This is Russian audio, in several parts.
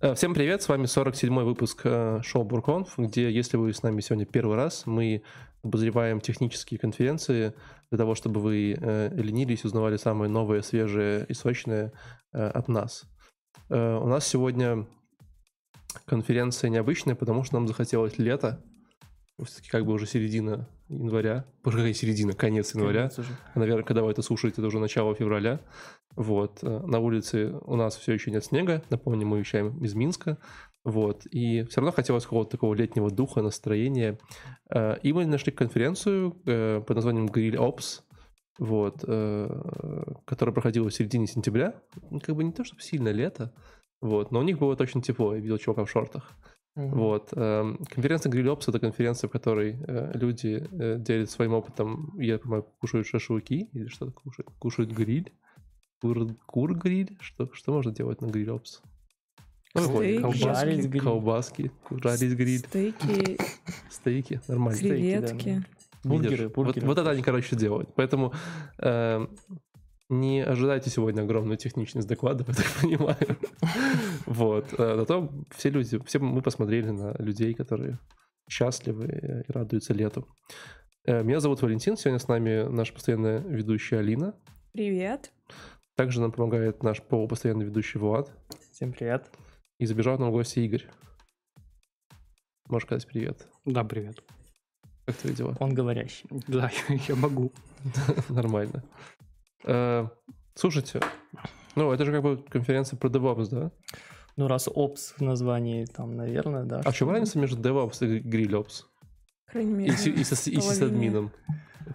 Э, всем привет, с вами 47-й выпуск э, шоу Бурконф, где, если вы с нами сегодня первый раз, мы обозреваем технические конференции для того, чтобы вы э, ленились, узнавали самые новые, свежие и сочные от нас. У нас сегодня конференция необычная, потому что нам захотелось лето, все-таки как бы уже середина января, уже какая середина, конец января. Конец Наверное, когда вы это слушаете, это уже начало февраля. Вот. Э, на улице у нас все еще нет снега. Напомню, мы вещаем из Минска. Вот. И все равно хотелось какого-то такого летнего духа, настроения. Э, и мы нашли конференцию э, под названием Grill Ops, вот, которая проходила в середине сентября. Как бы не то, чтобы сильно лето, вот, но у них было точно тепло. Я видел чувака в шортах. Mm-hmm. Вот. Эм, конференция GrillOps — это конференция, в которой э, люди э, делятся своим опытом, я понимаю, кушают шашлыки или что-то кушают, кушают гриль, кур, кур гриль, что, что можно делать на GrillOps? Стейки. Колбаски, гриль. колбаски, жарить гриль. Стейки. Стейки, нормально. Креветки. Да. Бургеры, бургеры. Вот, вот это они, короче, делают. Поэтому э, не ожидайте сегодня огромную техничность доклада, я так понимаю. Вот. Э, зато все люди, все мы посмотрели на людей, которые счастливы и радуются лету. Э, меня зовут Валентин, сегодня с нами наша постоянная ведущая Алина. Привет. Также нам помогает наш полупостоянный ведущий Влад. Всем привет. И забежал нам в гости Игорь. Можешь сказать привет? Да, привет. Как твои дела? Он говорящий. Да, я могу. Нормально. Э, слушайте, ну это же как бы конференция про DevOps, да? Ну раз Ops в названии, там, наверное, да. А в чем разница между DevOps и GrillOps? Крайней мере, и, и, и, с, и с админом.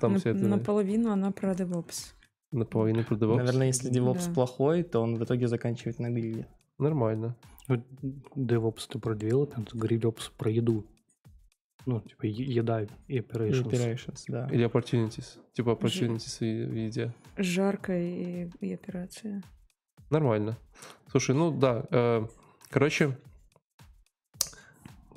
Там на, все это... Наполовину она про DevOps. Наполовину про DevOps? Наверное, если DevOps да. плохой, то он в итоге заканчивает на гриле. Нормально. DevOps это про development, GrillOps про еду. Ну, типа еда и operations. operations, да. Или opportunities. Типа opportunities Ж... в еде. Жарко и, и операция. Нормально. Слушай, ну да. Э, короче,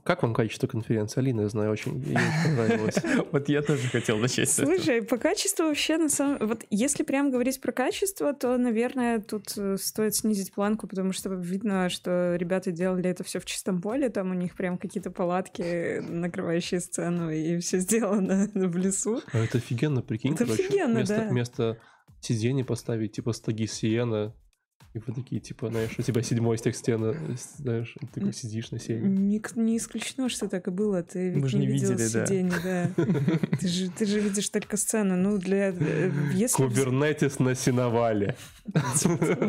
как вам качество конференции? Алина, я знаю, очень, ей понравилось. Вот я тоже хотел начать с этого. Слушай, по качеству вообще, на самом... Вот если прям говорить про качество, то, наверное, тут э, стоит снизить планку, потому что видно, что ребята делали это все в чистом поле, там у них прям какие-то палатки, накрывающие сцену, и все сделано в лесу. А это офигенно, прикинь, это офигенно, вместо, да. Вместо сидений поставить, типа, стаги сиена, и вы такие, типа, знаешь, у тебя седьмой стек стены, знаешь, ты такой сидишь на сене. Не, не исключено, что так и было. Ты ведь не, не видел видели, сиденье, да. да. Ты, же, ты же видишь только сцену. Ну, для... Э, если... Кубернетис на сеновале.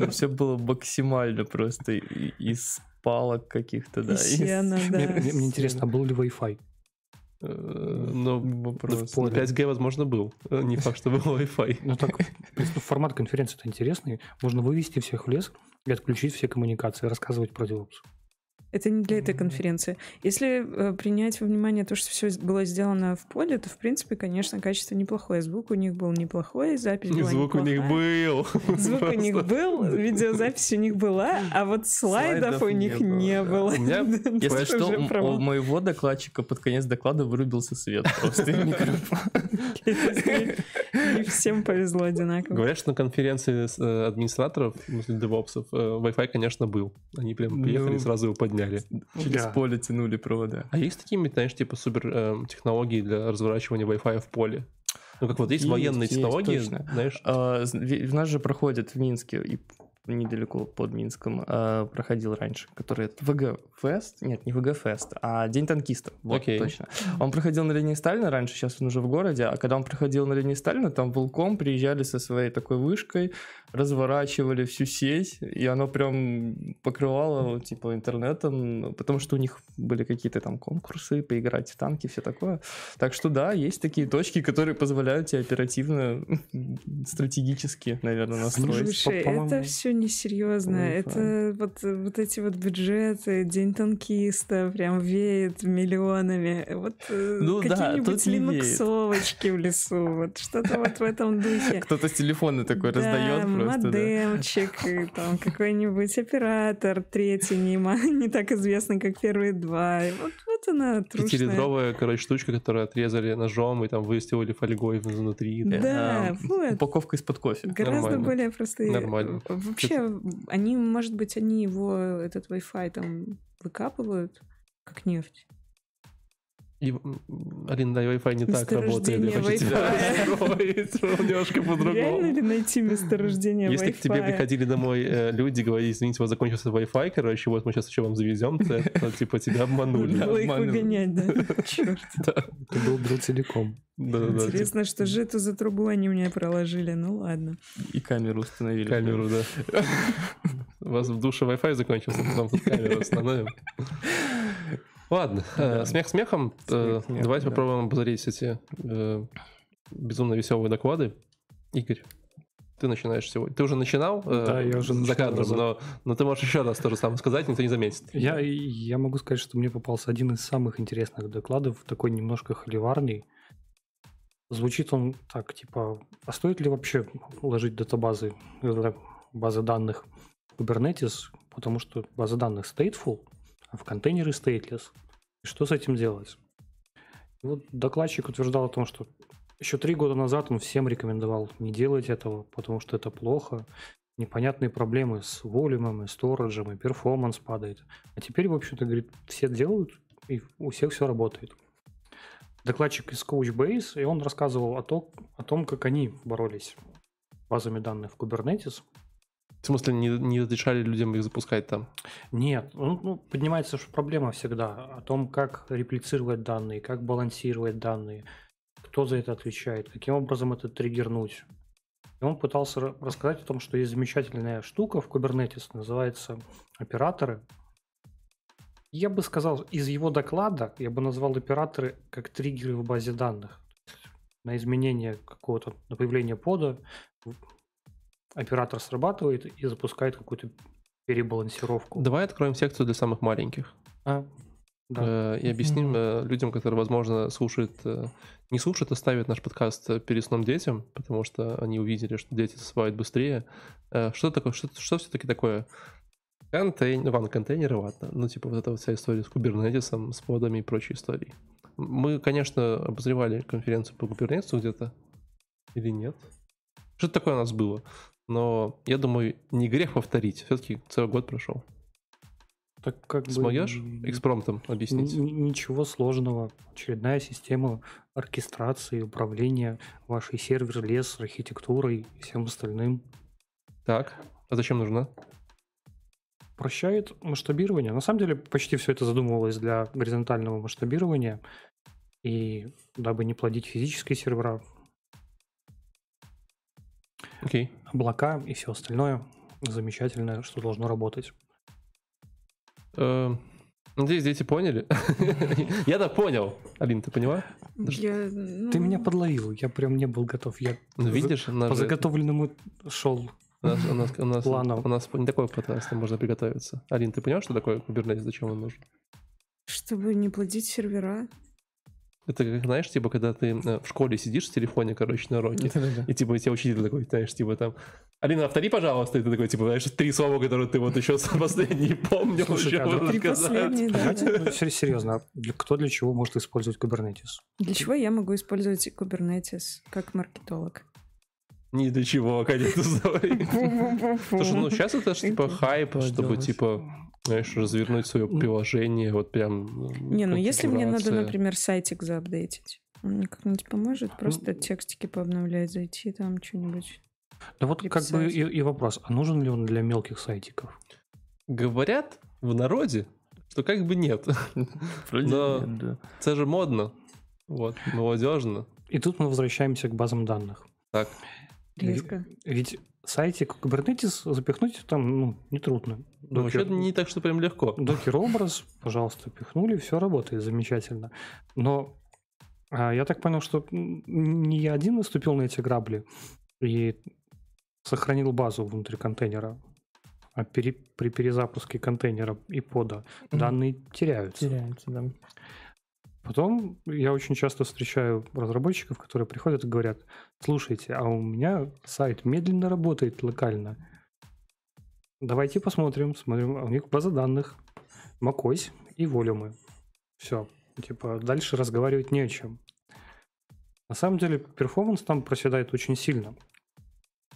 Все было максимально просто из палок каких-то, да. Сена, да. Мне интересно, а был ли Wi-Fi? Э, но вопрос. 5G, возможно, был. Э, не факт, что был Wi-Fi. Ну так, формат конференции-то интересный. Можно вывести всех в лес и отключить все коммуникации, рассказывать про DevOps. Это не для этой конференции. Если э, принять во внимание то, что все было сделано в поле, то, в принципе, конечно, качество неплохое. Звук у них был неплохой, запись была Звук неплохая. у них был. Звук у них был, видеозапись у них была, а вот слайдов, у них не было. У меня, если что, у моего докладчика под конец доклада вырубился свет просто микрофон. Не всем повезло одинаково. Говорят, что на конференции э, администраторов, девопсов, э, Wi-Fi, конечно, был. Они прям приехали и сразу его подняли подняли. Через да. поле тянули провода. А есть такие, знаешь, типа супер э, технологии для разворачивания Wi-Fi в поле? Ну, как вот есть, есть военные есть, технологии, точно. знаешь? А, в нас же проходит в Минске и недалеко под Минском э, проходил раньше, который ВГ Фест, нет, не ВГ Фест, а День танкистов, вот okay. точно. Он проходил на линии Сталина раньше, сейчас он уже в городе, а когда он проходил на линии Сталина, там волком приезжали со своей такой вышкой, разворачивали всю сеть, и оно прям покрывало типа интернетом, потому что у них были какие-то там конкурсы, поиграть в танки, все такое. Так что да, есть такие точки, которые позволяют тебе оперативно, стратегически, наверное, настроить. Слушай, это все несерьезно. Это вот, вот эти вот бюджеты, День танкиста, прям веет миллионами. Вот э, ну, какие-нибудь да, линуксовочки в лесу, вот что-то вот в этом духе. Кто-то с телефона такой да, раздает просто, да. модемчик, и там какой-нибудь оператор, третий, не, не так известный, как первые два. И вот, вот она, трушная. Пятилитровая, короче, штучка, которую отрезали ножом и там выстилали фольгой внутри. Да, А, вот. Упаковка из-под кофе. Гораздо Нормально. более простые. Нормально. Вообще, они, может быть, они его, этот Wi-Fi там выкапывают, как нефть. И, Алина, да, Wi-Fi не так работает. Месторождение Я хочу тебя немножко Реально по-другому. ли найти месторождение Если к тебе приходили домой э, люди, говорили, извините, у вас закончился Wi-Fi, короче, вот мы сейчас еще вам завезем, то, то, типа тебя обманули. Надо было их выгонять, да? Черт. Это был был целиком. Интересно, что же это за трубу они мне проложили. Ну ладно. И камеру установили. камеру, да. У вас в душе Wi-Fi закончился, потом тут камеру установим. Ладно, э, Да. смех смехом. Э, Смех смехом, Давайте да. попробуем обозреть эти э, безумно веселые доклады. Игорь, ты начинаешь сегодня. Ты уже начинал э, Да, я уже за кадром, но, но ты можешь еще раз то же самое сказать, никто не заметит. Я, я могу сказать, что мне попался один из самых интересных докладов, такой немножко холиварный. Звучит он так, типа, а стоит ли вообще ложить датабазы, э, базы данных в Kubernetes, потому что база данных stateful, в контейнеры stateless. И что с этим делать? И вот докладчик утверждал о том, что еще три года назад он всем рекомендовал не делать этого, потому что это плохо, непонятные проблемы с волюмом, и сториджем, и перформанс падает. А теперь, в общем-то, говорит, все делают, и у всех все работает. Докладчик из Couchbase, и он рассказывал о, то, о том, как они боролись с базами данных в Kubernetes. В смысле, не, не разрешали людям их запускать там? Нет, ну, ну, поднимается же проблема всегда о том, как реплицировать данные, как балансировать данные, кто за это отвечает, каким образом это триггернуть. И он пытался ра- рассказать о том, что есть замечательная штука в Kubernetes, называется операторы. Я бы сказал, из его доклада я бы назвал операторы как триггеры в базе данных. На изменение какого-то, на появление пода оператор срабатывает и запускает какую-то перебалансировку. Давай откроем секцию для самых маленьких. А, да. Э, и объясним э, людям, которые, возможно, слушают, э, не слушают, а ставят наш подкаст перед сном детям, потому что они увидели, что дети засыпают быстрее. Что такое, что, что все-таки такое? Контейнер, ну ладно, контейнеры, ладно. Ну, типа вот эта вот вся история с кубернетисом, с подами и прочей историей. Мы, конечно, обозревали конференцию по кубернетису где-то. Или нет? Что-то такое у нас было. Но я думаю, не грех повторить. Все-таки целый год прошел. Так как бы Смогешь н- экспромтом объяснить? Ничего сложного. Очередная система оркестрации, управления вашей сервер-лес, архитектурой и всем остальным. Так, а зачем нужна? Прощает масштабирование. На самом деле почти все это задумывалось для горизонтального масштабирования. И дабы не плодить физические сервера, Окей. облака и все остальное замечательное, что должно работать. Э, Надеюсь, дети поняли. Я-то понял. Алин, ты поняла? Я, ну, Ты меня подловил, я прям не был готов. Я Ну, видишь, по заготовленному шел. у нас- у нас- у нас- планом. у нас не такой подкаст, там можно приготовиться. Алин, ты понял, что такое Kubernetes, зачем он нужен? Чтобы не плодить сервера. Это как, знаешь, типа, когда ты э, в школе сидишь в телефоне, короче, на уроке, и типа тебе учитель такой, знаешь, типа там, Алина, повтори, пожалуйста, и ты такой, типа, знаешь, три слова, которые ты вот еще последние помнил, Слушай, еще а можно Три сказать. последние, да, Давайте, да. ну, сер- серьезно, а для- кто для чего может использовать Kubernetes? Для чего я могу использовать Kubernetes как маркетолог? Ни для чего, конечно, говори. Слушай, ну сейчас это ж типа хайп, чтобы типа, знаешь, развернуть свое приложение, вот прям. Не, ну если мне надо, например, сайтик заапдейтить, он мне как-нибудь поможет? Просто текстики пообновлять, зайти там что-нибудь. Да вот как бы и, и вопрос, а нужен ли он для мелких сайтиков? Говорят в народе, что как бы нет. Вроде Но- нет, да. Это же модно. Вот, молодежно. И тут мы возвращаемся к базам данных. Так, Резко. Ведь сайтик Kubernetes запихнуть там ну, нетрудно. ну вообще не так, что прям легко. Докер образ, пожалуйста, пихнули, все работает замечательно. Но а, я так понял, что не я один наступил на эти грабли и сохранил базу внутри контейнера. А пере- при перезапуске контейнера и пода Мгм. данные теряются. Теряется, да. Потом я очень часто встречаю разработчиков, которые приходят и говорят, слушайте, а у меня сайт медленно работает локально. Давайте посмотрим, смотрим, а у них база данных, macOS и волюмы. Все, типа дальше разговаривать не о чем. На самом деле перформанс там проседает очень сильно.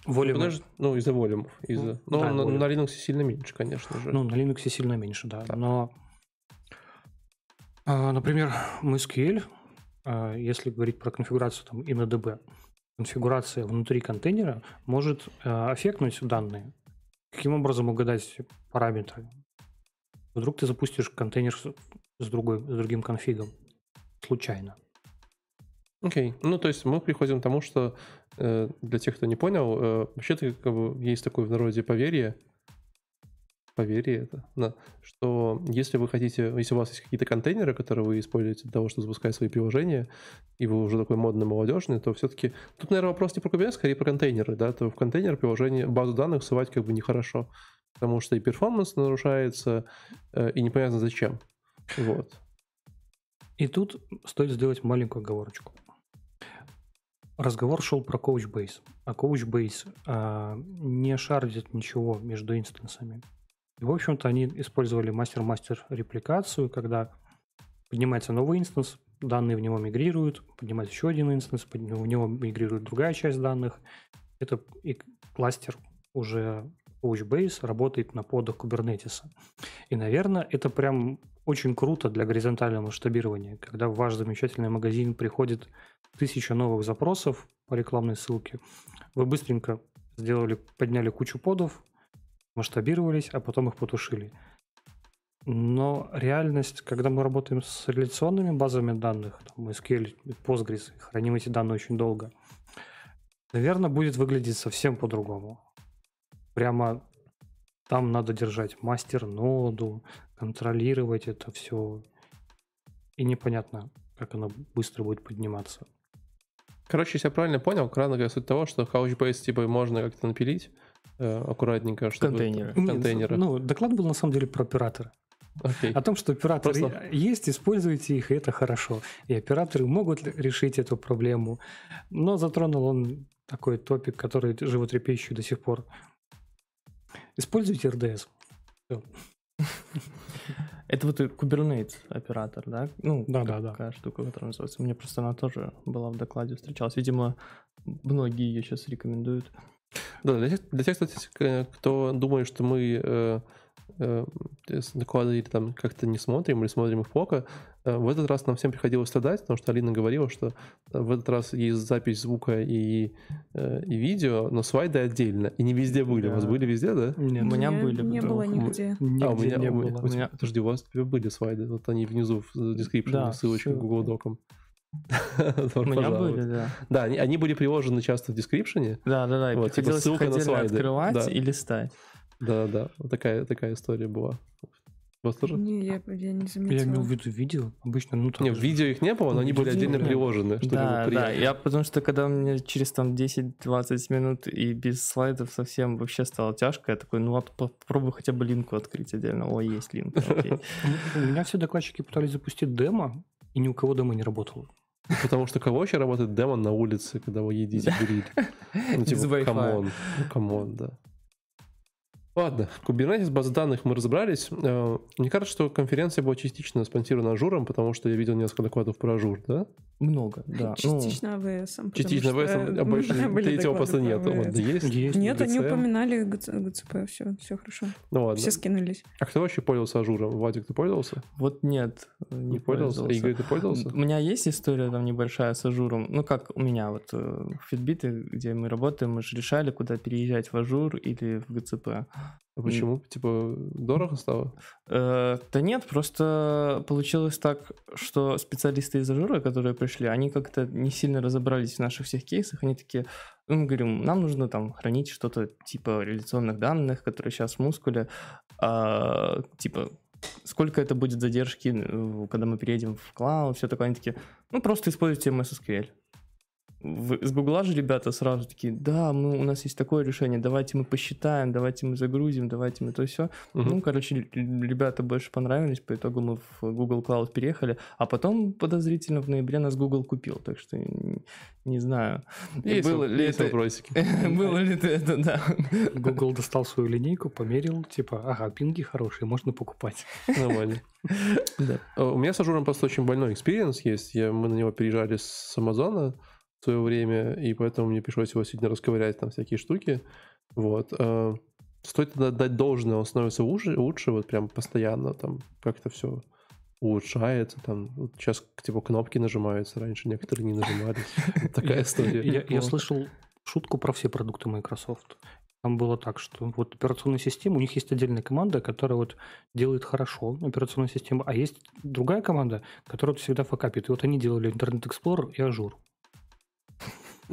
Волюмы. Подожди, ну, из-за волюмов. Из-за... Ну, да, на, на Linux сильно меньше, конечно же. Ну, на Linux сильно меньше, да. Так. Но, например, MySQL, а, если говорить про конфигурацию там и на DB, конфигурация внутри контейнера может а, аффектнуть данные. Каким образом угадать параметры? Вдруг ты запустишь контейнер с, другой, с другим конфигом случайно. Окей. Okay. Ну, то есть мы приходим к тому, что э, для тех, кто не понял, э, вообще-то как бы, есть такое в народе поверье, поверье это, да, что если вы хотите, если у вас есть какие-то контейнеры, которые вы используете для того, чтобы запускать свои приложения, и вы уже такой модный, молодежный, то все-таки тут, наверное, вопрос не про Kubernetes, скорее про контейнеры, да, то в контейнер приложение, базу данных ссылать как бы нехорошо, потому что и перформанс нарушается, э, и непонятно зачем. Вот. И тут стоит сделать маленькую оговорочку разговор шел про Couchbase, а Couchbase а, не шардит ничего между инстансами. И, в общем-то, они использовали master-master репликацию, когда поднимается новый instance, данные в него мигрируют, поднимается еще один instance, в него мигрирует другая часть данных. Это и кластер уже Couchbase работает на подах Kubernetes. И, наверное, это прям очень круто для горизонтального масштабирования, когда в ваш замечательный магазин приходит тысяча новых запросов по рекламной ссылке. Вы быстренько сделали, подняли кучу подов, масштабировались, а потом их потушили. Но реальность, когда мы работаем с реляционными базами данных, там, SQL, Postgres, храним эти данные очень долго, наверное, будет выглядеть совсем по-другому. Прямо там надо держать мастер-ноду, контролировать это все. И непонятно, как оно быстро будет подниматься. Короче, если я правильно понял, краткая суть того, что Couchbase типа можно как-то напилить аккуратненько, чтобы... Контейнеры. Контейнеры. Ну, доклад был на самом деле про операторы. Okay. О том, что операторы Просто... есть, используйте их, и это хорошо. И операторы могут решить эту проблему. Но затронул он такой топик, который животрепещущий до сих пор. Используйте RDS. Это вот Kubernetes оператор, да? Ну, да, да, да. Такая штука, которая называется. Мне просто она тоже была в докладе встречалась. Видимо, многие ее сейчас рекомендуют. Да, для тех, для тех кстати, кто думает, что мы э, э, доклады или там как-то не смотрим или смотрим их плохо, Э, в этот раз нам всем приходилось страдать, потому что Алина говорила, что э, в этот раз есть запись звука и, э, и видео, но слайды отдельно. И не везде были. Да. У вас были везде, да? Нет, у меня были. Не было нигде. нигде а, у меня не было. У меня... Подожди, у вас были слайды. Вот они внизу в description, да, ссылочка к Google Докам. У меня были, да. Да, они, они были приложены часто в description. Да, да, да. Вот, типа ссылка на слайды. открывать да. и листать. Да, да. Вот такая, такая история была. У вас тоже? Не, я, я не заметила. Я имел в виду видео. Обычно, ну там... Не, в видео их не было, но они были отдельно приложены, чтобы да, да, я потому что когда мне через там 10-20 минут и без слайдов совсем вообще стало тяжко, я такой, ну вот попробуй хотя бы линку открыть отдельно. О, есть линк, У меня все докладчики пытались запустить демо, и ни у кого демо не работало. Потому что кого еще работает демо на улице, когда вы едите гриль? Ну, типа, come on, come on, да. Ладно, Kubernetes, базы данных мы разобрались. Э, мне кажется, что конференция была частично спонсирована Azure ом, потому что я видел несколько докладов про Azure, да? Много, да. Частично ну, AWS. Частично AWS, а больше третьего просто нет. Вот, да есть? есть? Нет, они упоминали GCP, все, все хорошо. Ну ладно. Все скинулись. А кто вообще пользовался Azure ом? Владик, ты пользовался? Вот нет, не, не пользовался. пользовался. Игорь, ты пользовался? У меня есть история там небольшая с Azure ом. Ну, как у меня вот э, в Fitbit, где мы работаем, мы же решали, куда переезжать в Azure или в GCP. А почему? Мм. Типа дорого стало? Э, да нет, просто получилось так, что специалисты из Azure а, которые пришли, они как-то не сильно разобрались в наших всех кейсах. Они такие, ну, мы говорим, нам нужно там хранить что-то типа реляционных данных, которые сейчас в мускуле, а, типа сколько это будет задержки, когда мы переедем в клауд, все такое. Они такие, ну, просто используйте MS SQL. С Гугла же ребята сразу такие, да, мы, у нас есть такое решение, давайте мы посчитаем, давайте мы загрузим, давайте мы то все. Угу. Ну, короче, ребята больше понравились, по итогу мы в Google Cloud переехали, а потом подозрительно в ноябре нас Google купил, так что не, не знаю. Есть, было ли есть это... было ли это, да. Google достал свою линейку, померил, типа, ага, пинги хорошие, можно покупать. Нормально. Да. У меня с Azure ом просто очень больной experience есть. Я, мы на него переезжали с Амазона, в свое время, и поэтому мне пришлось его сегодня расковырять там всякие штуки. Вот. Э, стоит дать должное, он становится лучше, лучше вот прям постоянно, там как-то все улучшается, там вот сейчас типа кнопки нажимаются, раньше некоторые не нажимались. Такая история. Я слышал шутку про все продукты Microsoft. Там было так, что вот операционная система, у них есть отдельная команда, которая вот делает хорошо операционную систему, а есть другая команда, которая вот всегда факапит. И вот они делали Internet Explorer и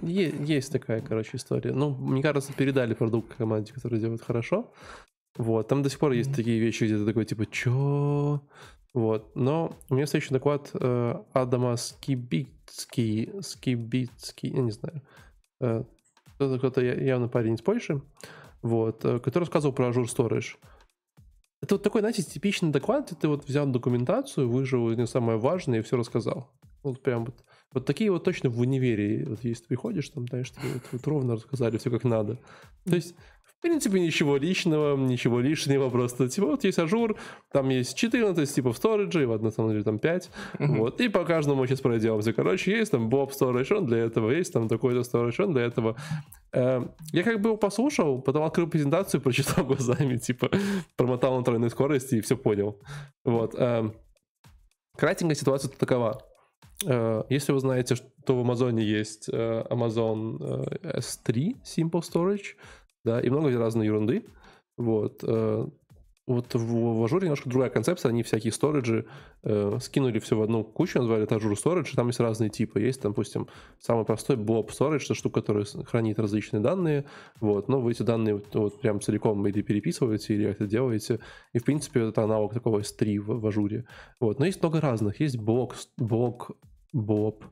Azure. Есть такая, короче, история. Ну, мне кажется, передали продукт команде, которая делает хорошо. Вот, там до сих пор есть такие вещи, где ты такой, типа, чё? Вот, но у меня следующий доклад э, Адама Скибицкий, Скибицкий, я не знаю, э, кто-то явно парень из Польши, вот, э, который рассказывал про Azure Storage. Это вот такой, знаете, типичный доклад, ты вот взял документацию, выжал не самое важное и все рассказал. Вот прям вот вот такие вот точно в универе, вот если ты приходишь, там, знаешь, тебе вот, вот ровно рассказали все как надо. То есть, в принципе, ничего личного, ничего лишнего, просто, типа, вот есть Azure, там есть 14 типов сториджа, и вот на самом деле там 5, вот, и по каждому сейчас пройдемся. Короче, есть там Bob Storage, он для этого, есть там такой-то Storage, он для этого. Э, я как бы его послушал, потом открыл презентацию, прочитал глазами, типа, промотал на тройной скорости и все понял. Вот. Э, кратенькая ситуация такова. Э, если вы знаете, что в Амазоне есть э, Amazon э, S3 Simple Storage, да, и много разной ерунды. Вот. Вот в, в Azure немножко другая концепция, они всякие сториджи э, скинули все в одну кучу, назвали это Azure Storage, там есть разные типы. Есть, допустим, самый простой Blob Storage, это штука, которая хранит различные данные, вот, но вы эти данные вот, вот прям целиком или переписываете, или как-то делаете, и, в принципе, это аналог такого S3 в, в Azure. Вот, но есть много разных. Есть блок, блок Blob.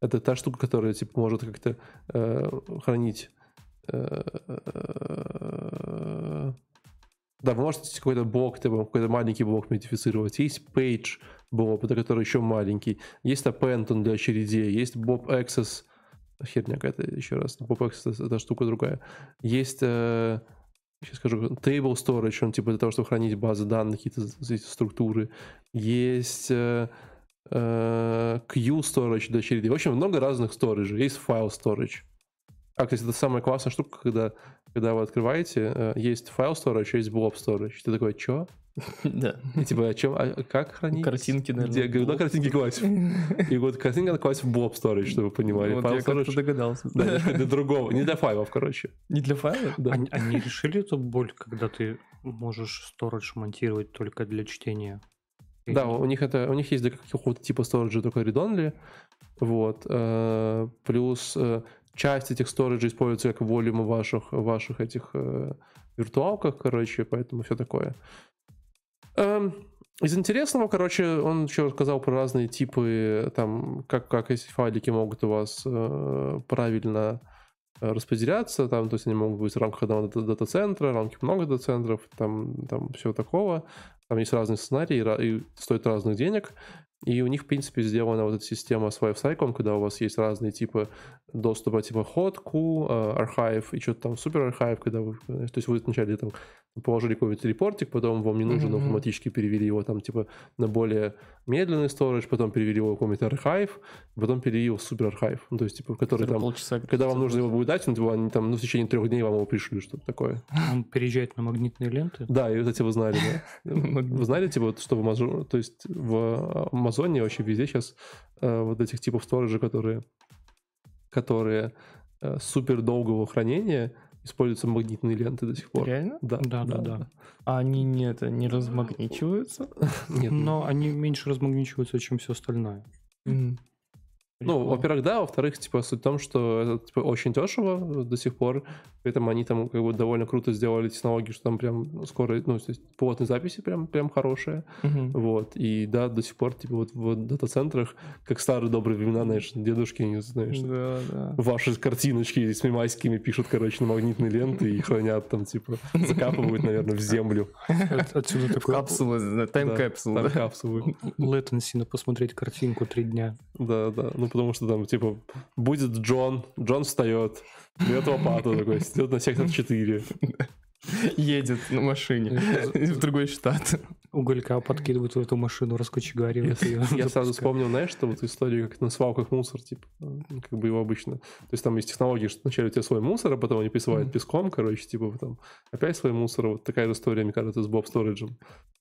Это та штука, которая, типа, может как-то э, хранить э, да, вы можете какой-то блок, какой-то маленький блок модифицировать. Есть page блок, это который еще маленький. Есть append он для очередей. Есть Bob Access. Херня какая-то еще раз. Bob Access это штука другая. Есть, э, сейчас скажу, table storage, он типа для того, чтобы хранить базы данных, какие-то структуры. Есть э, э, Q storage для очереди. В общем, много разных сториджей. Есть file storage. А, кстати, это самая классная штука, когда, когда вы открываете, э, есть файл storage, есть blob storage. Ты такой, что? Да. И типа, о чем, а как хранить? Картинки, наверное. Где, куда картинки класть? И вот картинки надо класть в blob storage, чтобы вы понимали. Вот я как-то догадался. Да, для другого, не для файлов, короче. Не для файлов? Да. Они, они решили эту боль, когда ты можешь storage монтировать только для чтения? Да, у них это, у них есть для какого-то типа storage только read-only, вот, э, плюс э, часть этих сториджей используется как волюмы ваших, ваших этих э, виртуалках, короче, поэтому все такое. Эм, из интересного, короче, он еще рассказал про разные типы, там, как, как эти файлики могут у вас э, правильно распределяться, там, то есть они могут быть в рамках одного дата-центра, в рамках много дата-центров, там, там все такого. Там есть разные сценарии и стоят разных денег. И у них, в принципе, сделана вот эта система с лайфсайклом, когда у вас есть разные типы доступа, типа ходку, архив и что-то там супер архив, когда вы, то есть вы вначале там положили какой-нибудь репортик, потом вам не нужен, mm-hmm. автоматически перевели его там типа на более медленный storage, потом перевели его в какой-нибудь архив, потом перевели его в супер архив, ну, то есть типа, который там, полчаса, когда вам нужно его будет дать, он, типа, они там ну, в течение трех дней вам его пришлют, что-то такое. Он переезжает на магнитные ленты? Да, и вот эти вы знали, да? Вы знали, типа, что в Амазоне, то есть в Амазоне вообще везде сейчас э, вот этих типов сториджа, которые которые э, супер долгого хранения используются магнитные ленты до сих пор. Реально? Да, да, да. да. А они не, это, не размагничиваются? Нет. Но они меньше размагничиваются, чем все остальное. Ну, во-первых, да, во-вторых, типа, суть в том, что это типа, очень дешево до сих пор, при этом они там как бы довольно круто сделали технологии, что там прям скоро, ну, то есть плотные записи прям, прям хорошие, Мгм. вот, и да, до сих пор, типа, вот в дата-центрах, как старые добрые времена, знаешь, дедушки, не знаешь, Да, да. ваши картиночки с мемасиками пишут, короче, на магнитные ленты и хранят там, типа, закапывают, наверное, в землю. От- Отсюда такой Капсулы, Да, тайм-капсулы. там да. капсулы. latency на посмотреть картинку три дня. Да, да. Ну, потому что там, типа, будет Джон, Джон встает, берет лопату такой, идет на сектор 4. Едет на машине в другой штат. Уголька подкидывают в эту машину, раскочегаривают Я, ее. я сразу вспомнил, знаешь, что вот историю, как на свалках мусор, типа, ну, как бы его обычно. То есть там есть технологии, что вначале у тебя свой мусор, а потом они присылают песком, короче, типа, там опять свой мусор. Вот такая же история, мне кажется, с Боб Сториджем.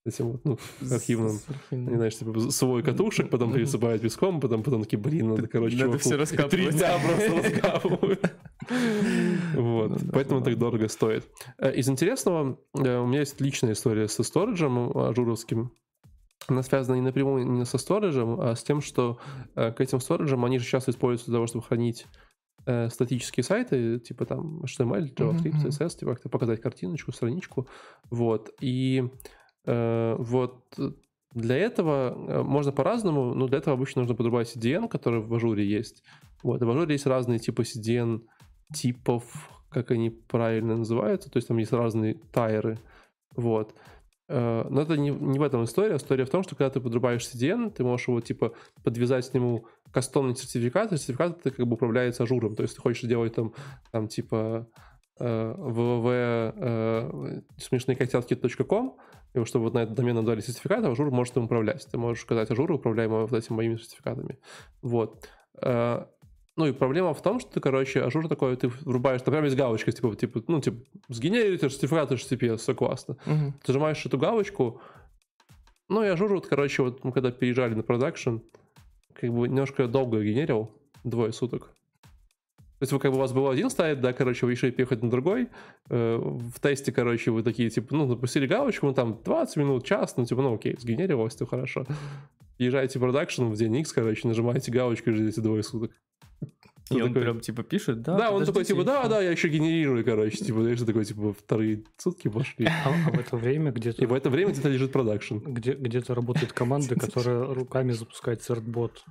Этим вот, ну, архивным. Они, знаешь, типа, свой катушек, потом присыпают песком, потом, потом такие, блин, надо, короче, Надо всё раскапывать. Три дня просто раскапывают. Вот, Ну поэтому так дорого стоит. Э, Из интересного, э, у меня есть личная история со storage ем Azure овским. Она связана не напрямую не со storage ем, а с тем, что э, к этим storage ам они же часто используются для того, чтобы хранить э, статические сайты, типа там HTML, JavaScript. CSS, типа как-то показать картиночку, страничку. Вот. И э, вот э, для этого э, можно по-разному, но для этого обычно нужно подрубать CDN, который в Azure е есть. Вот. В Azure е есть разные типы CDN типов, как они правильно называются, то есть там есть разные tier ы. Вот. Э, Но это не, не в этом история. История в том, что когда ты подрубаешь CDN, ты можешь его типа подвязать к нему кастомный сертификат, и сертификат это как бы управляется Azure ом. То есть ты хочешь делать там, там типа э, www э, смешные котятки.com, и чтобы вот на этот домен дали сертификат, а Azure может им управлять. Ты можешь сказать Azure у, управляй вот этими моими сертификатами. Вот. Ну и проблема в том, что ты, короче, Azure такой, ты врубаешь, там прям есть галочка, типа, типа, ну, типа, сгенерируйте сертификат HTTPS, все классно. Мгм. Ты нажимаешь эту галочку, ну и Azure, вот, короче, вот мы когда переезжали на production, как бы немножко долго генерил, двое суток. То есть вы как бы у вас был один сайт, да, короче, вы решили переехать на другой. Э, в тесте, короче, вы такие, типа, ну, запустили галочку, ну, там 20 минут, час, ну, типа, ну, окей, сгенерировалось, все хорошо. Езжаете в production в день X, короче, нажимаете галочку и ждете двое суток. И он такой- прям типа пишет, да, Да, он такой, типа, да, ещё». да, я еще генерирую, короче, типа, знаешь, такой, типа, вторые сутки пошли. А, а в это время И в где-то это время где-то лежит production. где, где-то работает команда, которая руками запускает Certbot.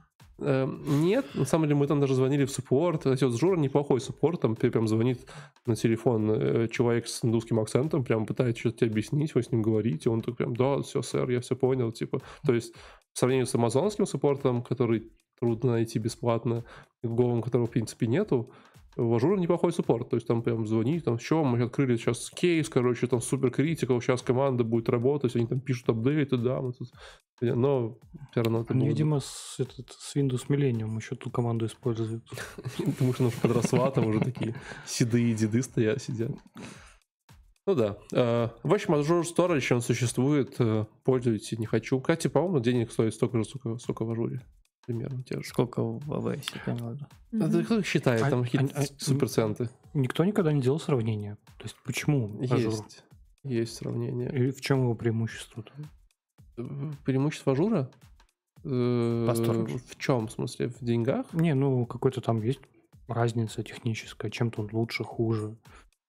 Э, Нет, на самом деле мы там даже звонили в суппорт. Кстати, вот у Azure а неплохой support, там прям звонит на телефон э, человек с индусским акцентом, прям пытается что-то тебе объяснить, вы с ним говорите, он так прям, да, все, сэр, я все понял, типа. То есть в сравнении с амазонским support ом, который трудно найти бесплатно, Google, которого в принципе нету, у Azure а неплохой support, то есть там прям звонит, там, что, мы открыли сейчас кейс, короче, там super critical, сейчас команда будет работать, они там пишут апдейты, да, мы тут... Но все равно это было- видимо, с, этот, с Windows Millennium еще ту команду используют. Потому что немножко подросла, там уже такие седые деды стоят, сидят. Ну да. Э, В общем, Azure Storage, он существует, э, пользуйтесь, не хочу. Кстати, по-моему, денег стоит столько же, сколько, сколько в Azure е. Примерно те же. Сколько в понял. да. Это кто их считает? А- Там а- какие-то а- суперценты. Никто никогда не делал сравнения. То есть почему? Есть. Есть сравнение. И в чем его преимущество? Преимущество Azure а? Э, Восторг. В чем? В смысле? В деньгах? Не, ну какой-то там есть разница техническая, чем-то он лучше, хуже.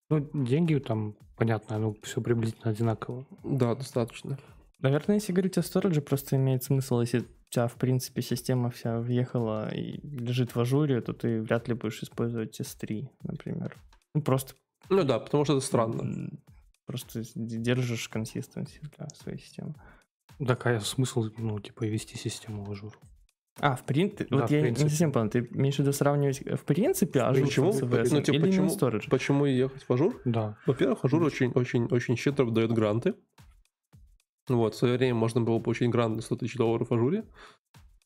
Ну, деньги там, понятно, ну, все приблизительно одинаково. Да, достаточно. Наверное, если говорить о storage е, просто имеет смысл, если тебя, в принципе, система вся въехала и лежит в Azure е, то ты вряд ли будешь использовать S3, например. Ну, просто... Ну да, потому что это странно. Просто держишь consistency для своей системы. Так, а смысл, ну, типа, вести систему в Azure? А, в принципе, Да, вот в я принципе. не совсем понял, ты имеешь в виду сравнивать э, в принципе Azure Почему? с AWS Ну, типа, или почему-? Почему ехать в Azure? Да. Во-первых, Azure очень, очень, очень щедро выдает гранты. Вот, в свое время можно было получить грант на 100 тысяч долларов в Azure е.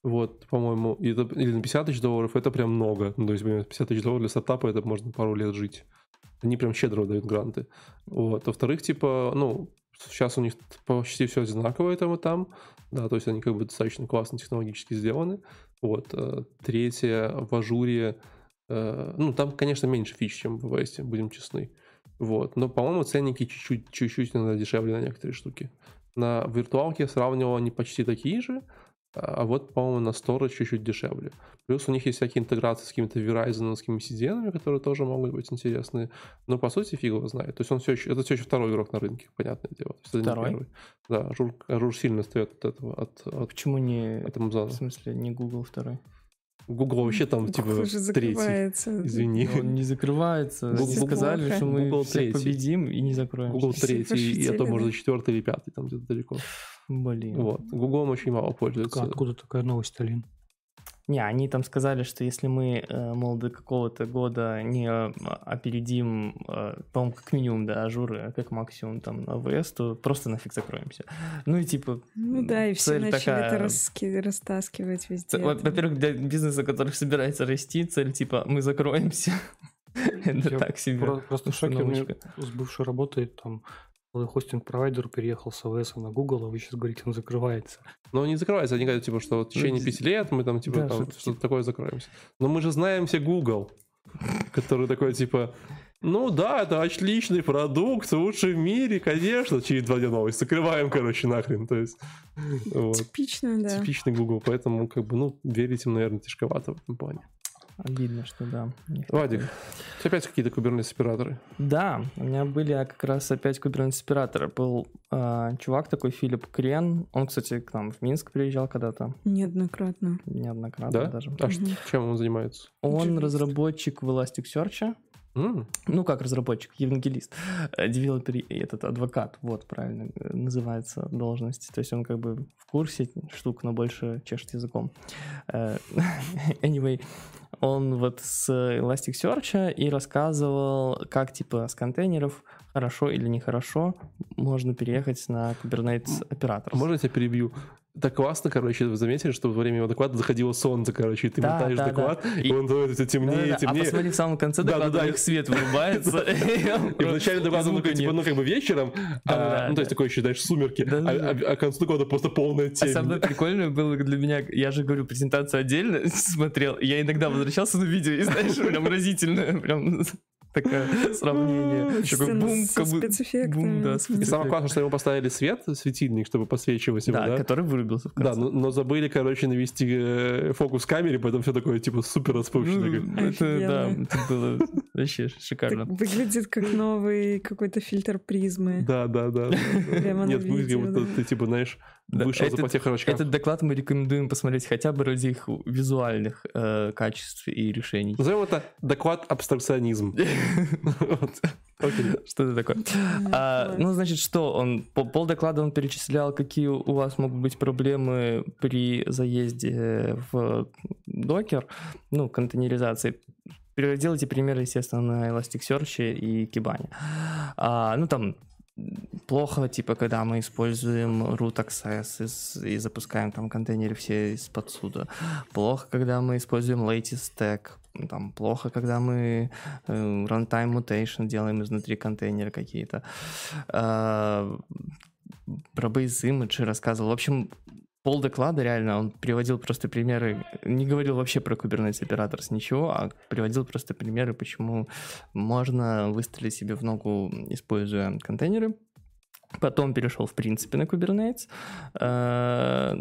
Вот, по-моему, или на 50 тысяч долларов, это прям много. Ну, то есть, понимаете, 50 тысяч долларов для стартапа, это можно пару лет жить. Они прям щедро выдают гранты. Вот. Во-вторых, типа, ну, сейчас у них почти все одинаковое там и там. Да, то есть они как бы достаточно классно технологически сделаны. Вот. э, Третье, в Azure е, э, ну, там, конечно, меньше фич, чем в AWS, будем честны. Вот. Но, по-моему, ценники чуть-чуть, чуть-чуть иногда дешевле на некоторые штуки. На виртуалке я сравнивал, они почти такие же, а вот, по-моему, на Storage чуть-чуть дешевле. Плюс у них есть всякие интеграции с какими-то Verizon, CDN, которые тоже могут быть интересны. Но, по сути, фиг его знает. То есть он все еще, это все еще второй игрок на рынке, понятное дело. Второй? Да, Azure, Azure сильно отстает от этого. От, от, Почему не... От Amazon. В смысле, не Google второй? Google вообще там типа третий. Извини. Он не закрывается. Google сказали, что мы Google всех победим и не закроем. Google третий, и это может четвертый или пятый, там где-то далеко. Блин. Вот. Google очень мало пользуется. Откуда такая новость, Алин? Не, они там сказали, что если мы, э, мол, до какого-то года не э, опередим, э, по-моему, как минимум, да, ажуры, а как максимум там АВС, то просто нафиг закроемся. Ну и типа... Ну да, и все начали такая... это раски... растаскивать везде. Во-первых, для бизнеса, который собирается расти, цель типа мы закроемся. Это так себе. Просто в шоке. У меня с бывшей работы там хостинг-провайдер переехал с АВС на Google, а вы сейчас говорите, он закрывается. Но не закрывается, они говорят, типа, что вот в течение ну, пяти лет мы там, типа, да, там, что-то, что такое закроемся. Но мы же знаем все Google, который такой, типа, ну да, это отличный продукт, лучший в мире, конечно, через два дня новость. Закрываем, короче, нахрен. То есть, вот. Типично, да. Типичный Google, поэтому, как бы, ну, верить им, наверное, тяжковато в этом плане. Обидно, что да. Вадик, у опять какие-то Kubernetes операторы? Да, у меня были как раз опять Kubernetes операторы. Был э, чувак такой, Филипп Крен. Он, кстати, к нам в Минск приезжал когда-то. Неоднократно. Неоднократно да? даже. А угу. чем он занимается? Он разработчик в Elasticsearch. Mm. Ну, как разработчик, евангелист, э, девелопер, этот адвокат, вот правильно э, называется должность. То есть он как бы в курсе штук, но больше чешет языком. Э, anyway, он вот с Elasticsearch и рассказывал, как типа с контейнеров хорошо или нехорошо можно переехать на Kubernetes оператор. Можно я тебя перебью? Так классно, короче, вы заметили, что во время его доклада заходило солнце, короче, и ты да, мотаешь да, доклад, да. и он становится темнее, да, да, темнее. А посмотри, в самом конце доклада да, да, да. свет вырубается. И в начале доклада, ну, типа, ну, как бы вечером, а, ну, то есть такой еще, знаешь, сумерки, а, а к концу доклада просто полная темень. А самое прикольное было для меня, я же говорю, презентацию отдельно смотрел, я иногда возвращался на видео, и, знаешь, прям разительно, прям такое сравнение. Еще как бум, как бы, бум, да, И самое классное, что ему поставили свет, светильник, чтобы посвечивать его, да? который вырубился в конце. Да, но, забыли, короче, навести э, фокус в камере, поэтому все такое, типа, супер распущенное. Ну, это, да, это было вообще шикарно. Выглядит как новый какой-то фильтр призмы. Да, да, да. Прямо Нет, выглядит, будто ты, типа, знаешь, вышел за потех Этот доклад мы рекомендуем посмотреть хотя бы ради их визуальных э, качеств и решений. Назовем это доклад абстракционизм. Что это такое? А, ну, значит, что он пол доклада он перечислял, какие у вас могут быть проблемы при заезде в докер, ну, контейнеризации. Эти примеры, естественно, на Elasticsearch и Kibane. А, ну, там плохо, типа, когда мы используем root access и, и запускаем там контейнеры все из-под суда. Плохо, когда мы используем latest stack. Там плохо, когда мы э, runtime mutation делаем изнутри контейнера какие-то. Э, про base image рассказывал. В общем, пол доклада реально, он приводил просто примеры, не говорил вообще про Kubernetes Operators ничего, а приводил просто примеры, почему можно выстрелить себе в ногу, используя контейнеры. Потом перешел, в принципе, на Kubernetes. Э,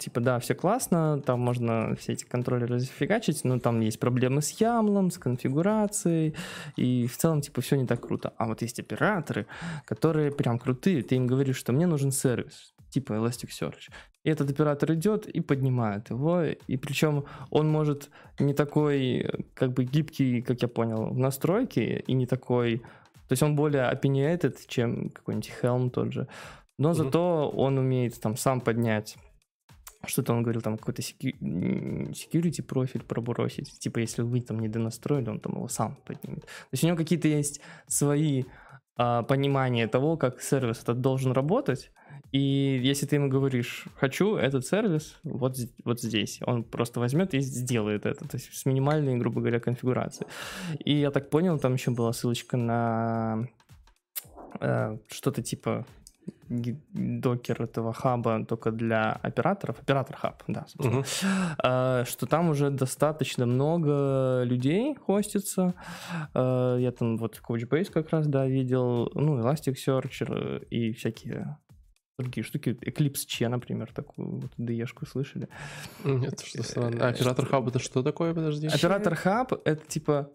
типа, да, все классно, там можно все эти контроллеры зафигачить, но там есть проблемы с ямлом, с конфигурацией, и в целом, типа, все не так круто. А вот есть операторы, которые прям крутые, ты им говоришь, что мне нужен сервис, типа Elasticsearch. И этот оператор идет и поднимает его, и причем он может не такой, как бы, гибкий, как я понял, в настройке, и не такой то есть он более opinionated, чем какой-нибудь Helm тот же. Но mm-hmm. зато он умеет там сам поднять что-то он говорил, там какой-то security профиль пробросить. Типа, если вы там не донастроили, он там его сам поднимет. То есть у него какие-то есть свои а, понимания того, как сервис этот должен работать, и если ты ему говоришь, хочу этот сервис вот, вот здесь, он просто возьмет и сделает это, то есть с минимальной, грубо говоря, конфигурацией. И я так понял, там еще была ссылочка на э, что-то типа докер этого хаба только для операторов, оператор хаб, да, собственно, uh-huh. что там уже достаточно много людей хостится. А, я там вот Couchbase как раз, да, видел, ну, Elasticsearch и всякие другие штуки. Eclipse Che, например, такую вот DE-шку слышали? Нет, что странно. А оператор хаб это что такое, подожди? Оператор хаб — это типа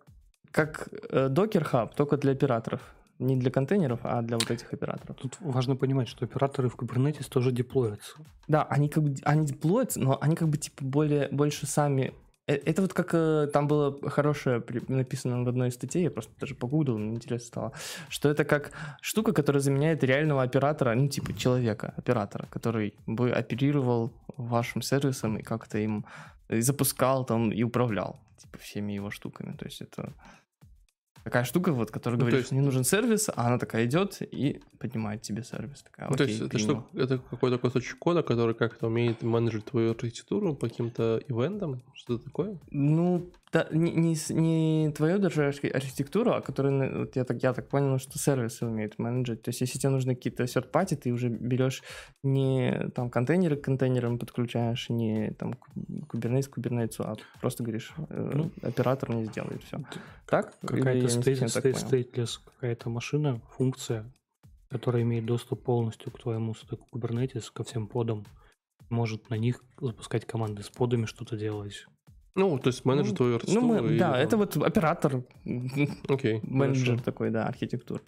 как докер хаб, только для операторов. Не для контейнеров, а для вот этих операторов. Тут важно понимать, что операторы в Kubernetes тоже деплоятся. Да, они как бы они деплоятся, но они как бы типа более больше сами Э, это вот как э, там было хорошее написано в одной из статей, я просто даже погуглил, мне интересно стало, что это как штука, которая заменяет реального оператора, ну типа человека, оператора, который бы оперировал вашим сервисом и как-то им и запускал там и управлял типа всеми его штуками. То есть это такая штука, вот, которая ну, говорит, есть... что мне нужен сервис, а она такая идет и поднимает тебе сервис. Такая, ну, то есть это, что, это какой-то кусочек кода, который как-то умеет менеджить твою архитектуру по каким-то ивентам, что-то такое? Ну, да, не, не, не твою даже архитектуру, а которую, вот я так, я так понял, что сервисы умеют менеджить. То есть, если тебе нужны какие-то third party, ты уже берешь не там контейнеры к контейнерам подключаешь, не там Kubernetes к Kubernetes, а просто говоришь, э, ну, оператор мне сделает все. Так? Какая-то stateless какая-то машина, функция, которая имеет доступ полностью к твоему стеку Kubernetes, ко всем подам, может на них запускать команды с подами что-то делать. Ну, то есть менеджер ну, твою архитектуру. Ну, мы, и... да, это вот оператор. Okay, менеджер хорошо. такой, да, архитектур.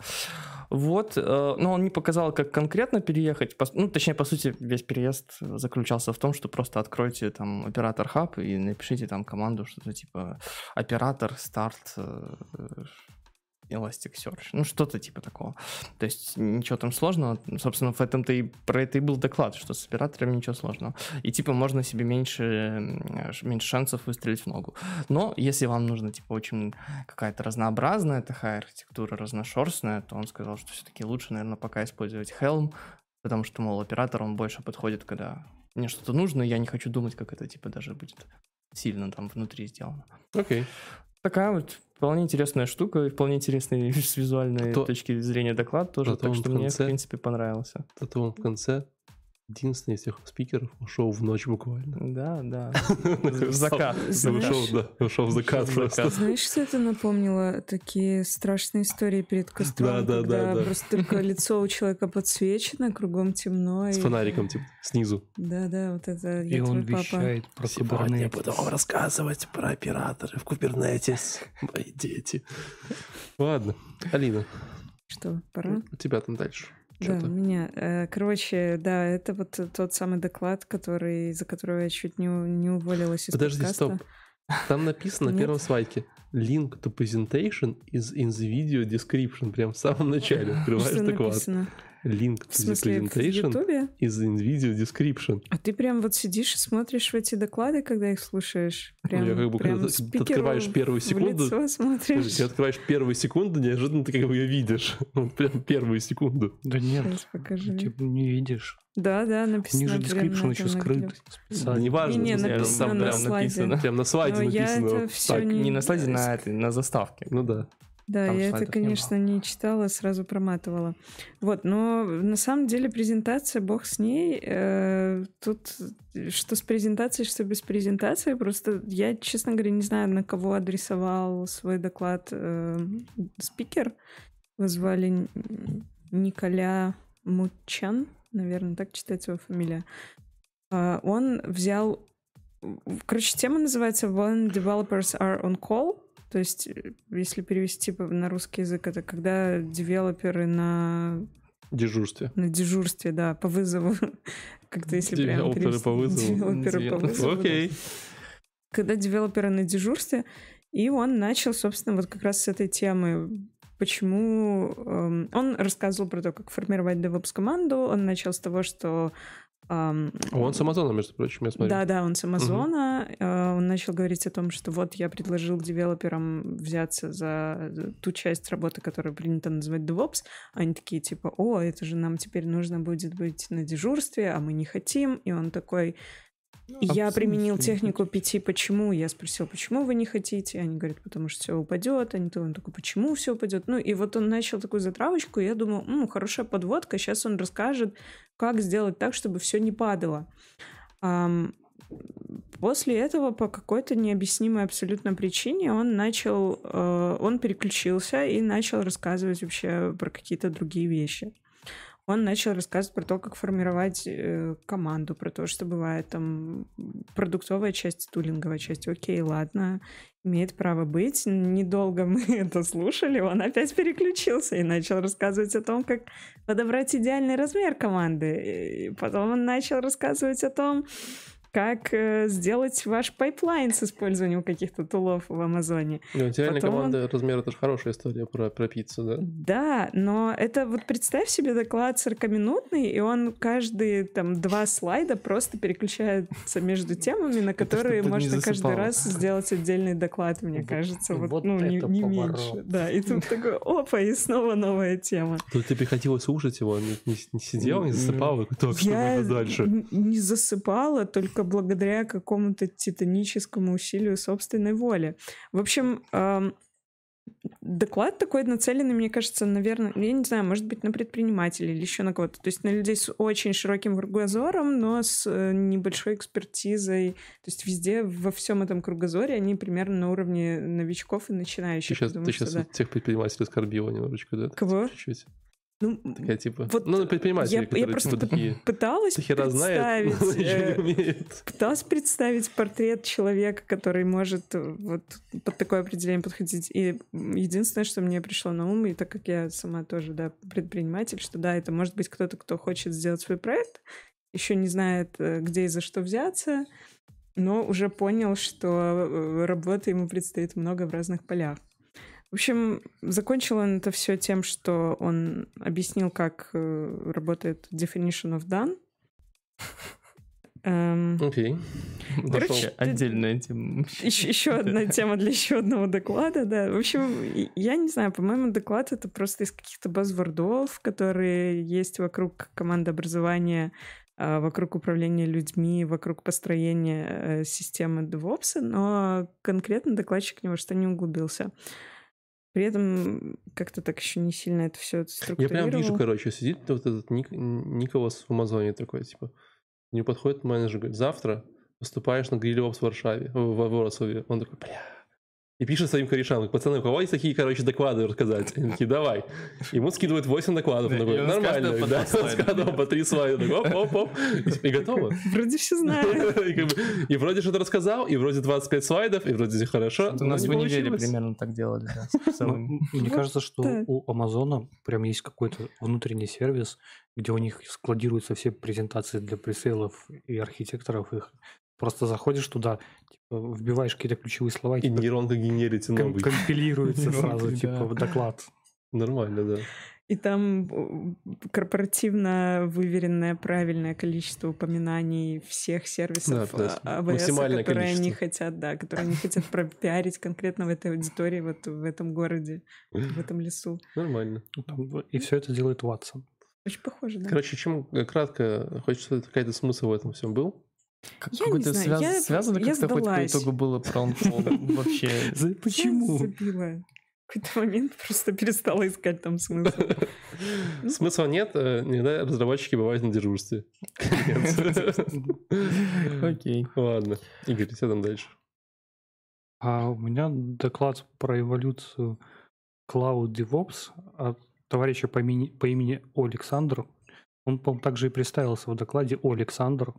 Вот, э, но он не показал, как конкретно переехать. Ну, точнее, по сути, весь переезд заключался в том, что просто откройте там оператор хаб и напишите там команду, что-то типа оператор старт э, Elasticsearch, ну что-то типа такого. То есть ничего там сложного. Собственно, в этом-то и про это и был доклад, что с операторами ничего сложного. И типа можно себе меньше, меньше шансов выстрелить в ногу. Но если вам нужно типа очень какая-то разнообразная такая архитектура, разношерстная, то он сказал, что все-таки лучше, наверное, пока использовать Helm, потому что, мол, оператор, он больше подходит, когда мне что-то нужно, я не хочу думать, как это типа даже будет сильно там внутри сделано. Окей. Okay. Такая вот вполне интересная штука, и вполне интересный с визуальной то, точки зрения доклад тоже, так что мне, в принципе, понравился. Он в конце единственный из всех спикеров ушел в ночь буквально. Да, да. В закат. Ушел, да, ушел в закат просто. Знаешь, что это напомнило? Такие страшные истории перед костром, да, да, да, просто только лицо у человека подсвечено, кругом темно. С фонариком, типа, снизу. Да, да, вот это И он вещает про Сегодня я буду вам рассказывать про операторы в Kubernetes, мои дети. Ладно, Алина. Что, пора? У тебя там дальше. Да, у меня. Э, короче, да, это вот тот самый доклад, который, за которого я чуть не, не уволилась из Подожди, подкаста. стоп. Там написано на первом слайде link to presentation is in the video description. Прям в самом начале. Открываешь доклад. Написано? Link to the presentation in video description. А ты прям вот сидишь и смотришь в эти доклады, когда их слушаешь? Прям, Я как бы, прям когда ты открываешь первую секунду, смотришь. ты открываешь первую секунду, неожиданно ты как бы ее видишь. Вот прям первую секунду. Да нет, покажи. ты не видишь. Да, да, написано. Ниже description еще скрыт. Да, неважно. Не, не, написано на слайде. Написано. Прям на слайде Но написано. Я это все так, не... не на слайде, на, на заставке. Ну да. Да, Там я это, конечно, не, не читала, сразу проматывала. Вот, но на самом деле презентация, бог с ней. Э, тут что с презентацией, что без презентации. Просто я, честно говоря, не знаю, на кого адресовал свой доклад э, спикер. Его звали Николя Мучан, наверное, так читается его фамилия. Э, он взял... Короче, тема называется «When developers are on call», то есть, э, если перевести на русский язык, это когда девелоперы на Дежурстве. На дежурстве, да, по вызову. Как-то если прям Девелоперы по вызову. Девелоперы по вызову. Окей. Когда девелоперы на дежурстве, и он начал, собственно, вот как раз с этой темы. Почему... Эм, он рассказывал про то, как формировать DevOps команду. Он начал с того, что Um, он с Амазона, между прочим, я смотрю. Да, да, он с Амазона. Угу. Uh, он начал говорить о том, что вот я предложил девелоперам взяться за ту часть работы, которую принято называть DevOps. Они такие типа, о, это же нам теперь нужно будет быть на дежурстве, а мы не хотим. И он такой, ну, я применил технику пяти почему. Я спросил, почему вы не хотите? Они говорят, потому что все упадет. Они то он такой, почему все упадет? Ну и вот он начал такую затравочку, и я думаю, ну, хорошая подводка. Сейчас он расскажет, как сделать так, чтобы все не падало. После этого по какой-то необъяснимой абсолютно причине он начал, э, он переключился и начал рассказывать вообще про какие-то другие вещи. Он начал рассказывать про то, как формировать э, команду, про то, что бывает там продуктовая часть, тулинговая часть. Окей, ладно, имеет право быть. Недолго мы это слушали, он опять переключился и начал рассказывать о том, как подобрать идеальный размер команды. И потом он начал рассказывать о том, как э, сделать ваш pipeline с использованием каких-то тулов в Амазоне. Ну, идеальная Потом команда он... размера — это же хорошая история про, про пиццу, да? Да, но это вот представь себе доклад 40-минутный, и он каждые там два слайда просто переключается между темами, на которые можно каждый раз сделать отдельный доклад, мне кажется. Вот, вот ну, не, не меньше. Да, и тут такой, опа, и снова новая тема. Тут тебе приходилось слушать его, не, не, не сидел, не засыпал, и только что дальше. не засыпала, только только благодаря какому-то титаническому усилию собственной воли. В общем, доклад такой нацеленный, мне кажется, наверное, я не знаю, может быть, на предпринимателей или еще на кого-то. То есть на людей с очень широким кругозором, но с э, небольшой экспертизой. То есть везде, во всем этом кругозоре они примерно на уровне новичков и начинающих. Ты сейчас, ты сейчас да. тех предпринимателей оскорбила немножечко, да? Кого? Чуть-чуть. Ну, такая, типа, вот ну, предприниматели, я, которые, я просто типа, такие, пыталась представить, э, пыталась представить портрет человека, который может э, вот под такое определение подходить. И единственное, что мне пришло на ум, и так как я сама тоже, да, предприниматель, что да, это может быть кто-то, кто хочет сделать свой проект, еще не знает, э, где и за что взяться, но уже понял, что работы ему предстоит много в разных полях. В общем, закончил он это все тем, что он объяснил, как э, работает definition of done. Эм, Окей. Короче, отдельная тема. Еще, еще одна тема для еще одного доклада, да. В общем, я не знаю, по-моему, доклад это просто из каких-то базвордов, которые есть вокруг команды образования, а, вокруг управления людьми, вокруг построения э, системы DevOps, но конкретно докладчик ни во что не углубился. При этом как-то так еще не сильно это все структурировал. Я прям вижу, короче, сидит вот этот Ник, Николас в Амазоне такой, типа, не подходит менеджер, говорит, завтра выступаешь на гриле в Варшаве, в, в Воросове. Он такой, бля, и пишет своим корешам, пацаны, у кого есть такие, короче, доклады рассказать? Они такие, давай. Ему скидывают 8 докладов. Да, такой, нормально. Да, с каждого по 3 слайда. Оп, оп, оп. И готово. Вроде все знаю. И, вроде что-то рассказал, и вроде 25 слайдов, и вроде хорошо. У нас в универе примерно так делали. Ну, мне кажется, что у Амазона прям есть какой-то внутренний сервис, где у них складируются все презентации для пресейлов и архитекторов их. Просто заходишь туда, типа, вбиваешь какие-то ключевые слова. И типа, нейронка генерите новый. Компилируется сразу, типа, в доклад. Нормально, да. И там корпоративно выверенное правильное количество упоминаний всех сервисов да, AWS, которые количество. они хотят, да, которые они хотят пропиарить конкретно в этой аудитории, вот в этом городе, в этом лесу. Нормально. И все это делает Watson. Очень похоже, да. Короче, чем э, кратко, хочется какой-то смысл в этом всем был? Какой-то связ... я, связано как-то хоть по итогу было про вообще? Почему? забила. В какой-то момент просто перестала искать там смысл. Смысла нет, э, иногда разработчики бывают на дежурстве. Окей. Ладно. Игорь, что там дальше? А у меня доклад про эволюцию Cloud DevOps от товарища по имени, по имени Александр. Он, по также и представился в докладе Александр.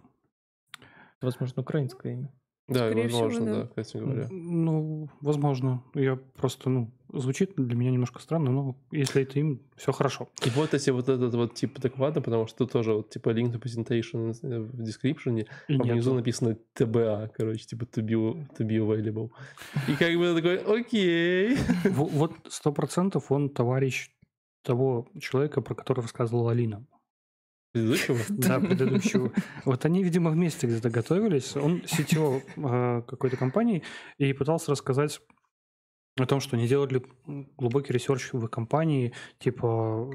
Возможно, украинское имя. Да, Скорее возможно, всего, да. да, кстати говоря. Ну, возможно. Я просто, ну, звучит для меня немножко странно, но если это им, все хорошо. И вот эти вот этот вот тип доклада, потому что тоже вот типа link to presentation в description, а внизу написано TBA, короче, типа to be, to be available. И как бы такой, окей. Вот сто процентов он товарищ того человека, про которого рассказывала Алина. Предыдущего? Да, предыдущего. Вот они, видимо, вместе где-то готовились. Он CTO э, какой-то компании и пытался рассказать о том, что они делали глубокий research в их компании, типа,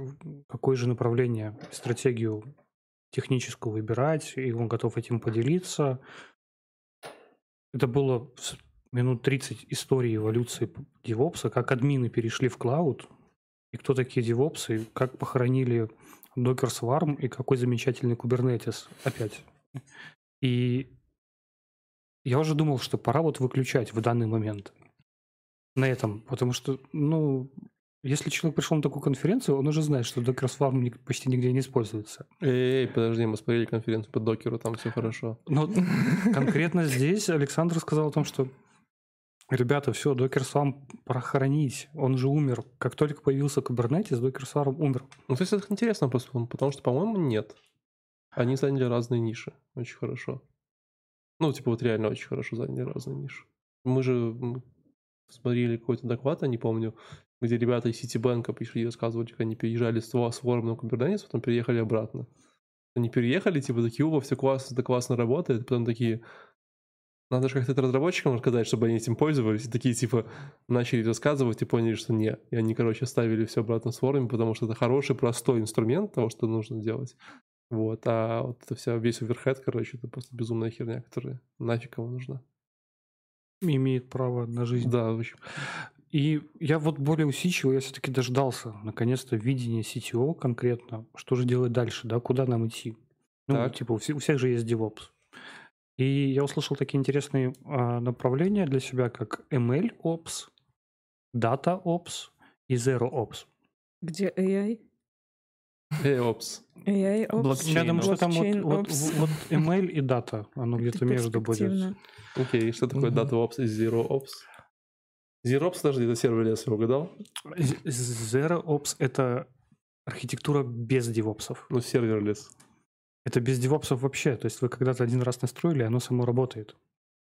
какое же направление, стратегию техническую выбирать, и он готов этим поделиться. Это было минут 30 истории эволюции DevOps, как админы перешли в клауд, и кто такие и как похоронили Docker Swarm и какой замечательный Kubernetes опять. И я уже думал, что пора вот выключать в данный момент на этом, потому что, ну, если человек пришел на такую конференцию, он уже знает, что Docker Swarm почти нигде не используется. Эй, подожди, мы смотрели конференцию по докеру, там все хорошо. Но конкретно здесь Александр сказал о том, что Ребята, все, Docker Swarm прохоронить. Он же умер. Как только появился Kubernetes, Docker Swarm умер. Ну, то есть это интересно просто, потому что, по-моему, нет. Они заняли разные ниши. Очень хорошо. Ну, типа, вот реально очень хорошо заняли разные ниши. Мы же смотрели какой-то доклад, я не помню, где ребята из Ситибанка пришли рассказывали, как они переезжали с, с Вором на Kubernetes, потом переехали обратно. Они переехали, типа, такие, о, все классно, это классно работает, потом такие, надо же как-то разработчикам рассказать, чтобы они этим пользовались. И такие, типа, начали рассказывать и поняли, что нет. И они, короче, ставили все обратно с формами, потому что это хороший, простой инструмент того, что нужно делать. Вот, а вот это вся, весь оверхед, короче, это просто безумная херня, которая нафиг кому нужна. Имеет право на жизнь. Да, в общем. И я вот более усидчиво, я все-таки дождался, наконец-то, видения CTO конкретно, что же делать дальше, да, куда нам идти. Ну, так. типа, у всех же есть DevOps. И я услышал такие интересные а, направления для себя, как ML Ops, Data Ops и Zero Ops. Где AI? AI-Ops. AI-Ops. Блокчейн. Я думаю, что там вот, вот, вот ML и Data, оно где-то между будет. Окей, okay, что такое Data Ops и Zero Ops? Zero Ops, подожди, это сервер я угадал? Zero Ops — это архитектура без девопсов. Ну, serverless. Это без девопсов вообще. То есть вы когда-то один раз настроили, оно само работает.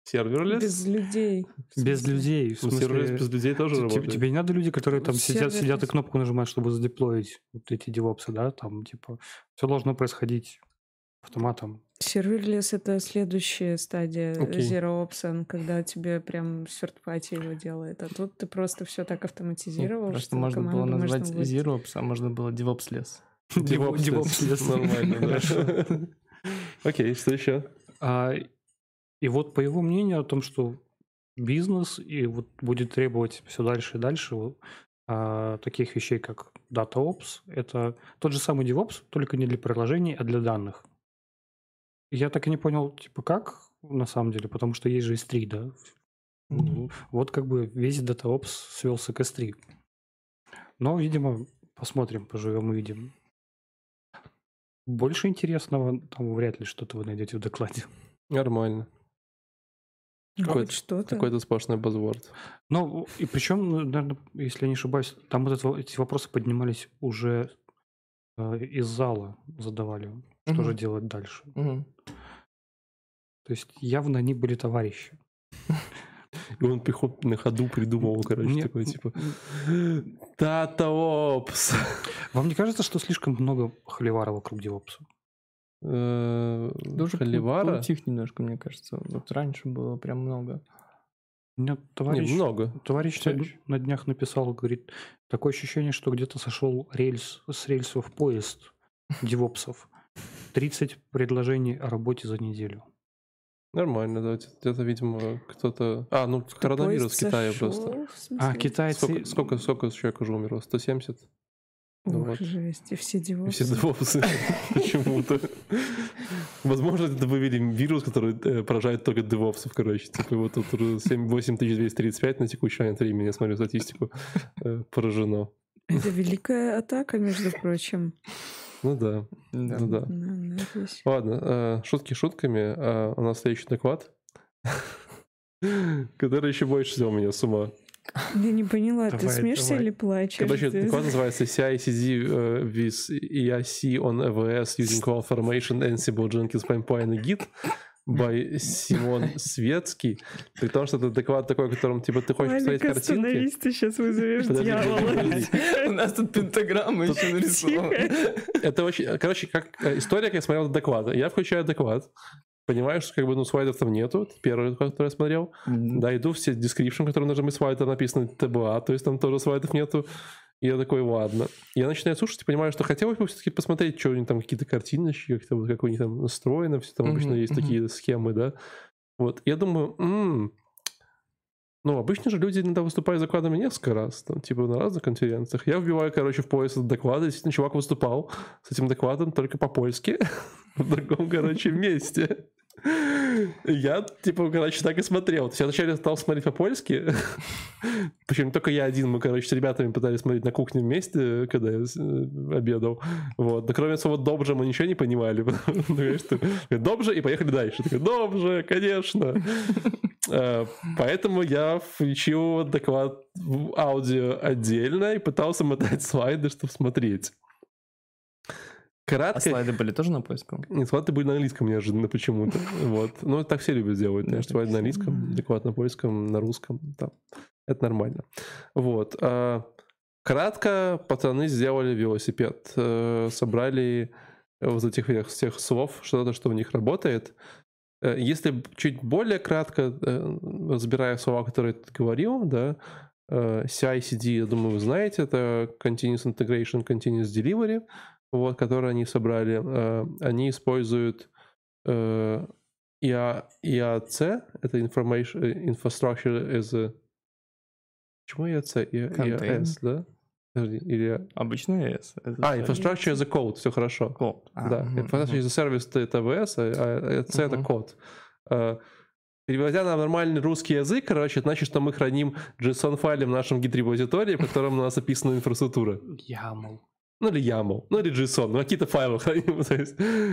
Serverless? Без людей. Без людей. В ну, смысле, serverless без людей тоже тебе, работает. Тебе не надо люди, которые там сидят, сидят и кнопку нажимают, чтобы задеплоить вот эти девопсы, да? Там, типа, все должно происходить автоматом. Серверлес — это следующая стадия okay. Zero Ops, когда тебе прям party его делает. А тут ты просто все так автоматизировал, Просто можно было назвать можно Zero Ops, а можно было DevOps лес. DevOps нормально, да. Окей, что еще? А, и вот по его мнению о том, что бизнес и вот будет требовать все дальше и дальше а, таких вещей, как DataOps, это тот же самый DevOps, только не для приложений, а для данных. Я так и не понял, типа, как на самом деле, потому что есть же S3, да? Mm-hmm. Вот как бы весь DataOps свелся к S3. Но, видимо, посмотрим, поживем и видим. Больше интересного там вряд ли что-то вы найдете в докладе. Нормально. Какой-то, что-то. Какой-то сплошной базворд. Ну, и причем, ну, наверное, если я не ошибаюсь, там вот это, эти вопросы поднимались уже э, из зала, задавали, что угу. же делать дальше. Угу. То есть явно они были товарищи. И он пехот на ходу придумал, короче, Мне... такой, типа, Тата Опс. Вам не кажется, что слишком много холивара вокруг Девопса? Э, Даже холивара? Тих немножко, мне кажется. Вот раньше было прям много. Меня товарищ, не, много. товарищ на, на днях написал, говорит, такое ощущение, что где-то сошел рельс с рельсов поезд девопсов. 30 предложений о работе за неделю. Нормально, да. Где-то, видимо, кто-то... А, ну, Что коронавирус в Китае просто. А, китайцы... Сколько, сколько, сколько человек уже умерло? 170? Ну Ох, вот. жесть, и все девопсы. все девопсы почему-то. Возможно, это вывели вирус, который э, поражает только девопсов, короче. Типа вот тут 8235 на текущий момент времени, я смотрю статистику, э, поражено. Это великая атака, между прочим. Ну да. да. Ну, да. Ладно, э, шутки шутками. Э, у нас следующий доклад, который еще больше взял меня с ума. Я не поняла, давай, ты смеешься давай. или плачешь? Короче, доклад называется CI/CD uh, with EIC on AWS using CloudFormation, Ansible, Jenkins, Pipeline и Git by Симон Светский. При том, что это доклад такой, в котором типа ты хочешь посмотреть картинки. ты сейчас вызовешь дьявола. У нас тут пентаграмма еще нарисована. Это очень... Короче, как э, история, как я смотрел доклад. Я включаю доклад, понимаешь, что как бы, ну, слайдов там нету, первый, который я смотрел. Mm-hmm. Да, иду все description, который нужно быть слайд, написано ТБА, то есть там тоже слайдов нету. И я такой, ладно. Я начинаю слушать и понимаю, что хотелось бы все-таки посмотреть, что у них там какие-то картиночки, как-то вот, как у них там настроено, все там mm-hmm, обычно есть mm-hmm. такие схемы, да. Вот. Я думаю, м-м, ну, обычно же люди иногда выступают с докладами несколько раз, там, типа на разных конференциях. Я вбиваю, короче, в пояс этот доклад, и действительно чувак выступал с этим докладом только по-польски в другом, короче, месте. Я, типа, короче, так и смотрел. Я вначале стал смотреть по-польски. Причем только я один. Мы, короче, с ребятами пытались смотреть на кухне вместе, когда я э, обедал. Вот. Но кроме слова «добже» мы ничего не понимали. «Добже» и поехали дальше. Такой, «Добже», конечно. Э, поэтому я включил доклад в аудио отдельно и пытался мотать слайды, чтобы смотреть. Кратко... А слайды были тоже на польском? Нет, слайды были на английском неожиданно почему-то. Вот. Ну, так все любят делать. Да, слайды на английском, доклад на польском, на русском. Да. Это нормально. Вот. А, кратко пацаны сделали велосипед. Э, собрали вот этих всех слов, что-то, что в них работает. Э, если чуть более кратко, э, разбирая слова, которые ты говорил, да, CI-CD, я думаю, вы знаете, это Continuous Integration, Continuous Delivery вот, которые они собрали, э, они используют э, IA, IAC, это Information Infrastructure as a... Почему IAC? IAS, да? Или... Обычно AS. А, Infrastructure as a Code, все хорошо. Code. А, да, угу, Infrastructure as a Service это AWS, а IAC это код. Переводя на нормальный русский язык, короче, это значит, что мы храним JSON-файле в нашем гид-репозитории, в котором у нас описана инфраструктура. YAML ну или YAML, ну или JSON, ну какие-то файлы храним.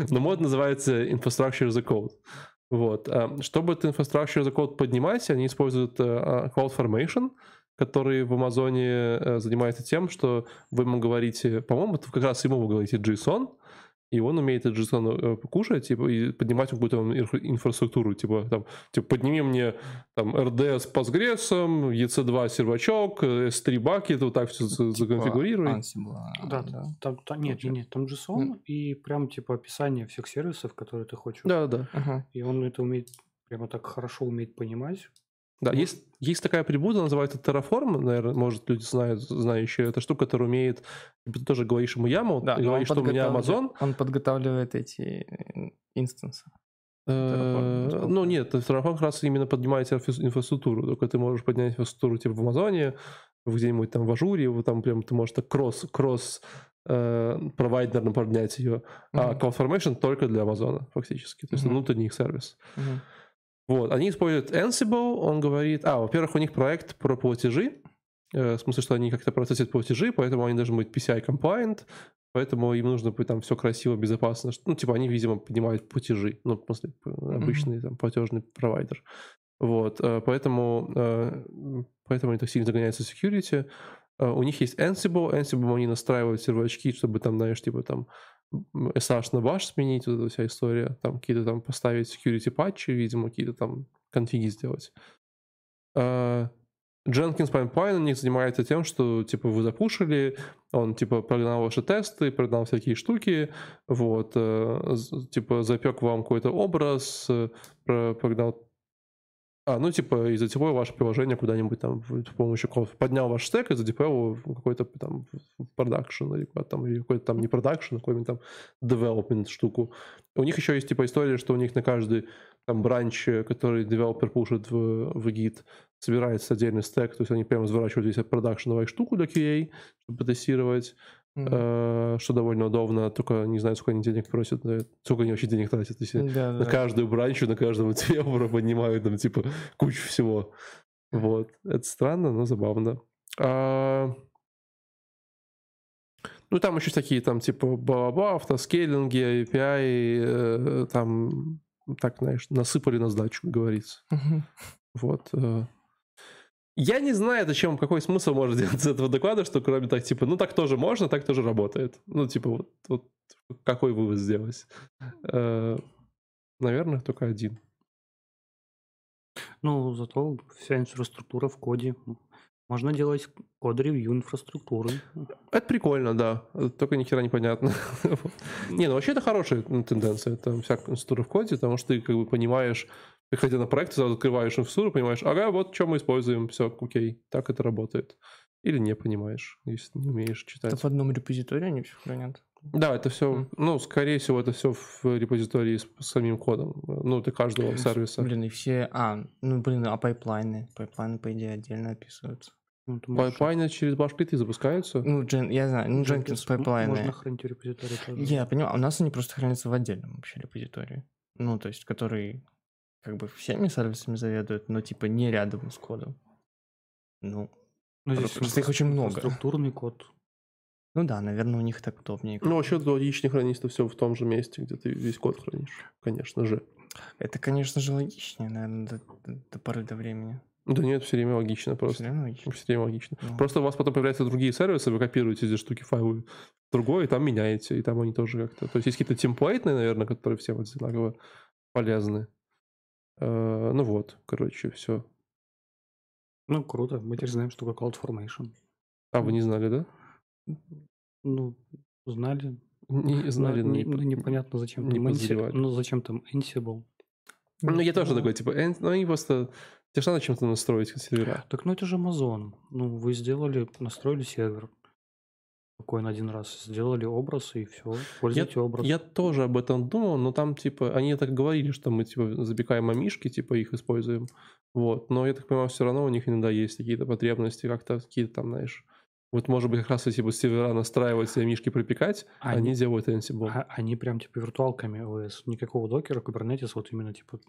Но мод называется Infrastructure as a Code. Вот. А, чтобы этот Infrastructure as a Code поднимать, они используют uh, CloudFormation, который в Амазоне uh, занимается тем, что вы ему говорите, по-моему, как раз ему вы говорите JSON, и он умеет этот JSON э, кушать типа, и поднимать какую-то инфраструктуру, типа, там, типа, подними мне там RDS с Postgres, EC2 сервачок, S3 бакет, вот так все типа законфигурируй. Ansible. Да, да. Там, там, нет, нет, нет, там JSON mm. и прям типа описание всех сервисов, которые ты хочешь. Да, да. Ага. И он это умеет прямо так хорошо умеет понимать. Да, ну, есть, есть такая приблуда, называется Terraform, наверное, может, люди знают, знающие. Это штука, которая умеет... Типа, ты тоже говоришь ему YAML, да, ты говоришь, что у меня Amazon... Он подготавливает эти э, инстансы. Э, ну нет, Terraform как раз именно поднимает инфраструктуру. Только ты можешь поднять инфраструктуру типа в Амазоне, где-нибудь там в Azure, вот там прям ты можешь так кросс, кросс э, провайдерно поднять ее. А CloudFormation только для Амазона фактически. То есть внутренний их сервис. Вот, они используют Ansible, он говорит, а, во-первых, у них проект про платежи, э, в смысле, что они как-то процессят платежи, поэтому они должны быть PCI compliant, поэтому им нужно быть там все красиво, безопасно. Ну, типа, они, видимо, поднимают платежи, ну, смысле, обычный там платежный провайдер. Вот, э, поэтому, э, поэтому они так сильно загоняются в security. У них есть Ansible, Ansible они настраивают сервачки, чтобы там, знаешь, типа там SH на bash сменить, вот эта вся история, там какие-то там поставить security патчи, видимо, какие-то там конфиги сделать. Uh, Jenkins Pipeline у них занимается тем, что, типа, вы запушили, он, типа, прогнал ваши тесты, прогнал всякие штуки, вот, э, типа, запек вам какой-то образ, э, прогнал а, ну, типа, и задеплоил ваше приложение куда-нибудь там с помощью код. Поднял ваш стек и задеплоил какой-то там production или куда там, или какой-то там не production, а какой-нибудь там development штуку. У них еще есть типа история, что у них на каждый там branch, который девелопер пушит в, в Git, собирается отдельный стек, то есть они прямо разворачивают здесь продакшеновую штуку для QA, чтобы потестировать. Mm-hmm. что довольно удобно, только не знаю, сколько они денег просят, сколько они вообще денег тратят. Если да, на да. каждую бранчу, на каждого девелопера поднимают там типа кучу всего. Вот. Это странно, но забавно. А... Ну, там еще такие там типа баба, автоскейлинги, API, э, там так, знаешь, насыпали на сдачу, как говорится. Mm-hmm. Вот. Я не знаю, зачем, какой смысл может делать из этого доклада, что кроме так, типа, ну так тоже можно, так тоже работает. Ну, типа, вот, вот какой вывод сделать? Э, наверное, только один. Ну, зато вся инфраструктура в коде. Можно делать код-ревью инфраструктуры. Это прикольно, да. Только ни хера непонятно. Не, ну вообще это хорошая тенденция. Это вся инфраструктура в коде, потому что ты как бы понимаешь, приходя на проект, сразу открываешь инфраструктуру, понимаешь, ага, вот что мы используем, все, окей, так это работает. Или не понимаешь, если не умеешь читать. Это в одном репозитории они все хранят? Да, это все, mm. ну, скорее всего, это все в репозитории с, с самим кодом, ну, для каждого сервиса. Блин, и все, а, ну, блин, а пайплайны? Пайплайны, по идее, отдельно описываются. Ну, Пайплайны через bash скрипты запускаются? Ну, Джен, я знаю, ну, Jenkins пайплайны. Можно хранить в репозитории тоже. Я понимаю, а у нас они просто хранятся в отдельном вообще репозитории. ну, то есть, который как бы всеми сервисами заведует, но типа не рядом с кодом. Ну, Ну, здесь Просто их очень много. Структурный код. ну да, наверное, у них так удобнее. Ну, вообще логичнее хранится все в том же месте, где ты весь код хранишь. Конечно же. Это, конечно же, логичнее, наверное, до, до- до поры до времени. Да нет, все время логично просто. Всё равно логично. Все время логично. Ну. Просто у вас потом появляются другие сервисы, вы копируете эти штуки файлы в другой, и там меняете, и там они тоже как-то... То есть есть какие-то темплейтные, наверное, которые всем одинаково полезны. Э, Ну вот, короче, все. Ну, круто. Мы теперь знаем, что такое CloudFormation. А вы не знали, да? Ну, знали. Не знали, но не- ну, по- непонятно, зачем не там Ansible. Ну, зачем там Ansible? Ну, я тоже такой, типа, «Эн- ну, они просто... Тебе же надо чем-то настроить сервера. Так, ну это же Amazon. Ну, вы сделали, настроили сервер. Спокойно один раз. Сделали образ, и все. Пользуйте образ. Я тоже об этом думал, но там, типа, они так говорили, что мы, типа, запекаем мамишки, типа, их используем. Вот. Но я так понимаю, все равно у них иногда есть какие-то потребности, как-то какие-то там, знаешь... Вот, может быть, как раз эти вот сервера настраивать, себе мишки пропекать, а Они- они делают Ansible. А- они прям типа виртуалками OS. Никакого докера, Kubernetes, вот именно типа... То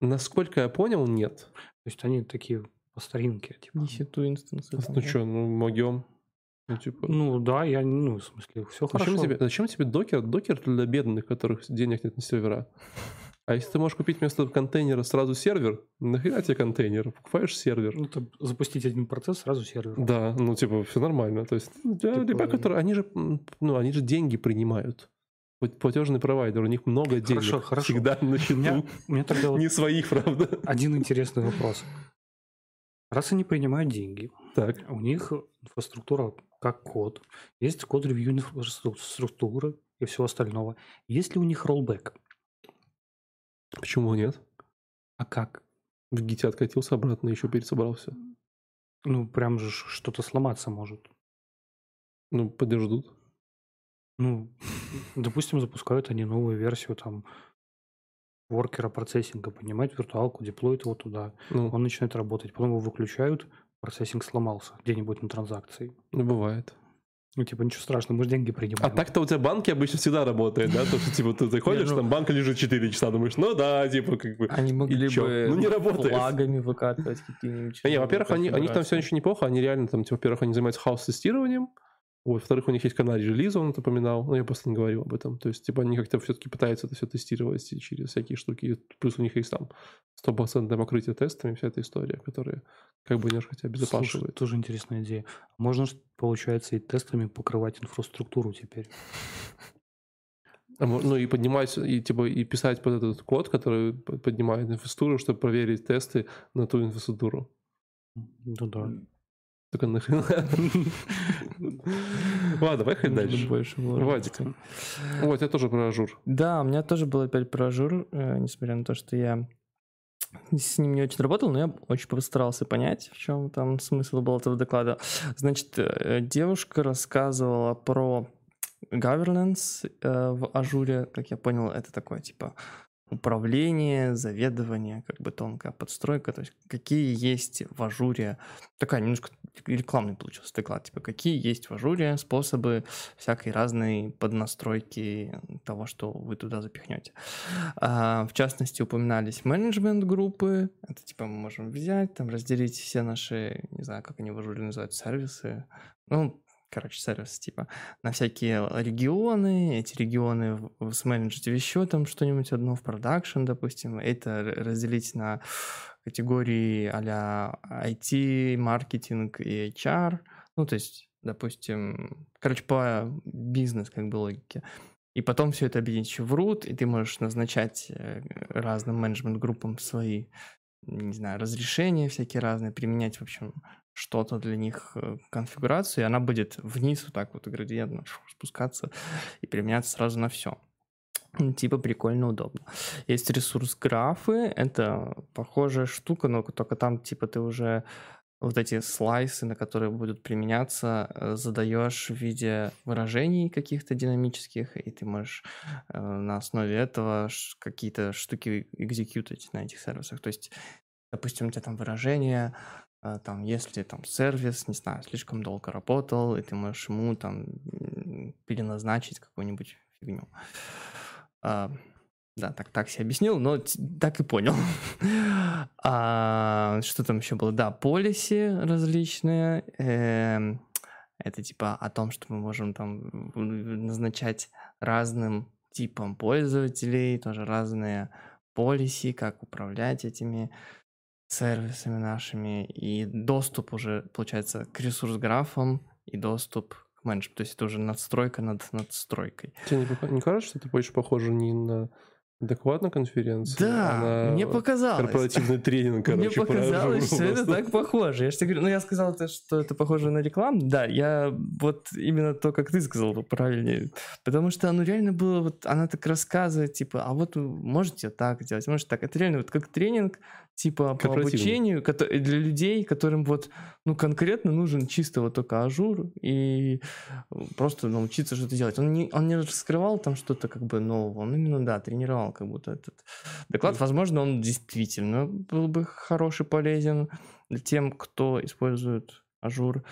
Насколько я понял, нет. есть они такие по старинке. Типа. EC2 инстансы. там, Ну да? что, ну, могем. Ну, типа... Ну да, я, ну, в смысле, все Зачем хорошо. тебе, зачем тебе докер? Докер для бедных, которых денег нет на сервера. А если ты можешь купить вместо контейнера сразу сервер, нахера тебе контейнер? Покупаешь сервер. Ну, это запустить один процесс, сразу сервер. Да, ну типа все нормально. То есть для Типа, ребят, которые, они же, ну они же деньги принимают. Платежный провайдер, у них много денег. Хорошо, хорошо. Всегда на У счету. меня, у меня тогда вот Не своих, правда. один интересный вопрос. Раз они принимают деньги, Так. у них инфраструктура как код, есть код ревью инфраструктуры и всего остального. Есть ли у них роллбэк? Почему нет? А как? В гите откатился обратно, еще пересобрался. Ну, прям же что-то сломаться может. Ну, подождут. Ну, допустим, запускают они новую версию там воркера процессинга, понимать виртуалку, деплоят его туда, Ну, он начинает работать, потом его выключают, процессинг сломался где-нибудь на транзакции. ну, бывает. Ну, типа, ничего страшного, мы же деньги принимаем. А так-то у тебя банки обычно всегда работают, да? То, что, типа, ты заходишь, ну- там банк лежит 4 часа, думаешь, ну да, типа, как бы... Они могли бы Ну, не работает. флагами выкатывать какие-нибудь. Не, во-первых, они, у них там все очень неплохо, они реально там, типа, во-первых, они занимаются хаос-тестированием, вот, во-вторых, у них есть канал релиза, он это упоминал, но я просто не говорил об этом. То есть, типа, они как-то все-таки пытаются это все тестировать через всякие штуки. Плюс у них есть там стопроцентное покрытие тестами, вся эта история, которая как бы немножко тебя Слушай, обезопасивает. тоже интересная идея. Можно, получается, и тестами покрывать инфраструктуру теперь. А Ну и поднимать, и типа и писать под этот код, который поднимает инфраструктуру, чтобы проверить тесты на ту инфраструктуру. Ну да. Только нахрена. Ладно, поехали дальше. больше. Вадик. Вот, я тоже про Azure. Да, у меня тоже был опять про Azure, э, несмотря на то, что я с ним не очень работал, но я очень постарался понять, в чем там смысл был этого доклада. Значит, э, девушка рассказывала про governance э, в Azure, как я понял, это такое типа управление, заведование, как бы тонкая подстройка, то есть какие есть в Azure, такая немножко рекламный получился доклад, типа какие есть в Azure способы всякой разной поднастройки того, что вы туда запихнете. А, в частности, упоминались менеджмент-группы, это типа мы можем взять, там разделить все наши, не знаю, как они в ажуре называют, сервисы, ну, короче, сервисы типа на всякие регионы, эти регионы в- в- еще там что-нибудь одно в продакшн, допустим, это разделить на категории а-ля IT, маркетинг и HR, ну, то есть, допустим, короче, по бизнес как бы логике. И потом все это объединить в root, и ты можешь назначать э, разным менеджмент-группам свои, не знаю, разрешения всякие разные, применять, в общем, что-то для них, э, конфигурацию, и она будет вниз вот так вот градиентно спускаться и применяться сразу на все. Типа прикольно, удобно. Есть ресурс графы, это похожая штука, но только там типа ты уже вот эти слайсы, на которые будут применяться, э, задаешь в виде выражений каких-то динамических, и ты можешь э, на основе этого какие-то штуки экзекьютить на этих сервисах. То есть, допустим, у тебя там выражение, там, если там сервис, не знаю, слишком долго работал, и ты можешь ему там переназначить какую-нибудь фигню. А, Да, так, так себе объяснил, но так и понял. а, что там еще было? Да, полиси различные. Э, это типа о том, что мы можем там назначать разным типам пользователей, тоже разные полиси, как управлять этими сервисами нашими, и доступ уже, получается, к ресурс-графам, и доступ к менеджменту. То есть это уже надстройка над надстройкой. Тебе не, не кажется, что это больше похоже не на Доклад на конференции? Да, Она... мне показалось. Корпоративный тренинг, короче, Мне показалось, что это так похоже. Я же тебе говорю, ну я сказал, что это похоже на рекламу. Да, я вот именно то, как ты сказал, правильнее. Потому что оно реально было, вот она так рассказывает, типа, а вот можете так делать, можете так. Это реально вот как тренинг, типа по обучению для людей, которым вот, ну, конкретно нужен чисто вот только Azure и просто научиться что-то делать. Он не, он не раскрывал там что-то как бы нового, он именно, да, тренировал как будто этот доклад. Возможно, он действительно был бы хороший, полезен для тем, кто использует Azure.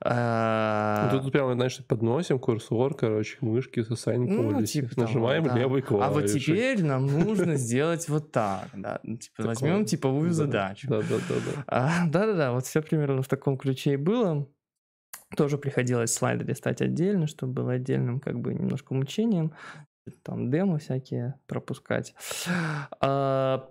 А... Тут прямо, знаешь, подносим курсор, короче, мышки с осайником, ну, типа нажимаем того, да. левый клавиш. А вот теперь нам нужно сделать вот так, да. Ну, типа, возьмем типовую задачу. Да-да-да. А, да-да-да, вот все примерно в таком ключе и было. Тоже приходилось слайды листать отдельно, чтобы было отдельным как бы немножко мучением. Там демо всякие пропускать. А,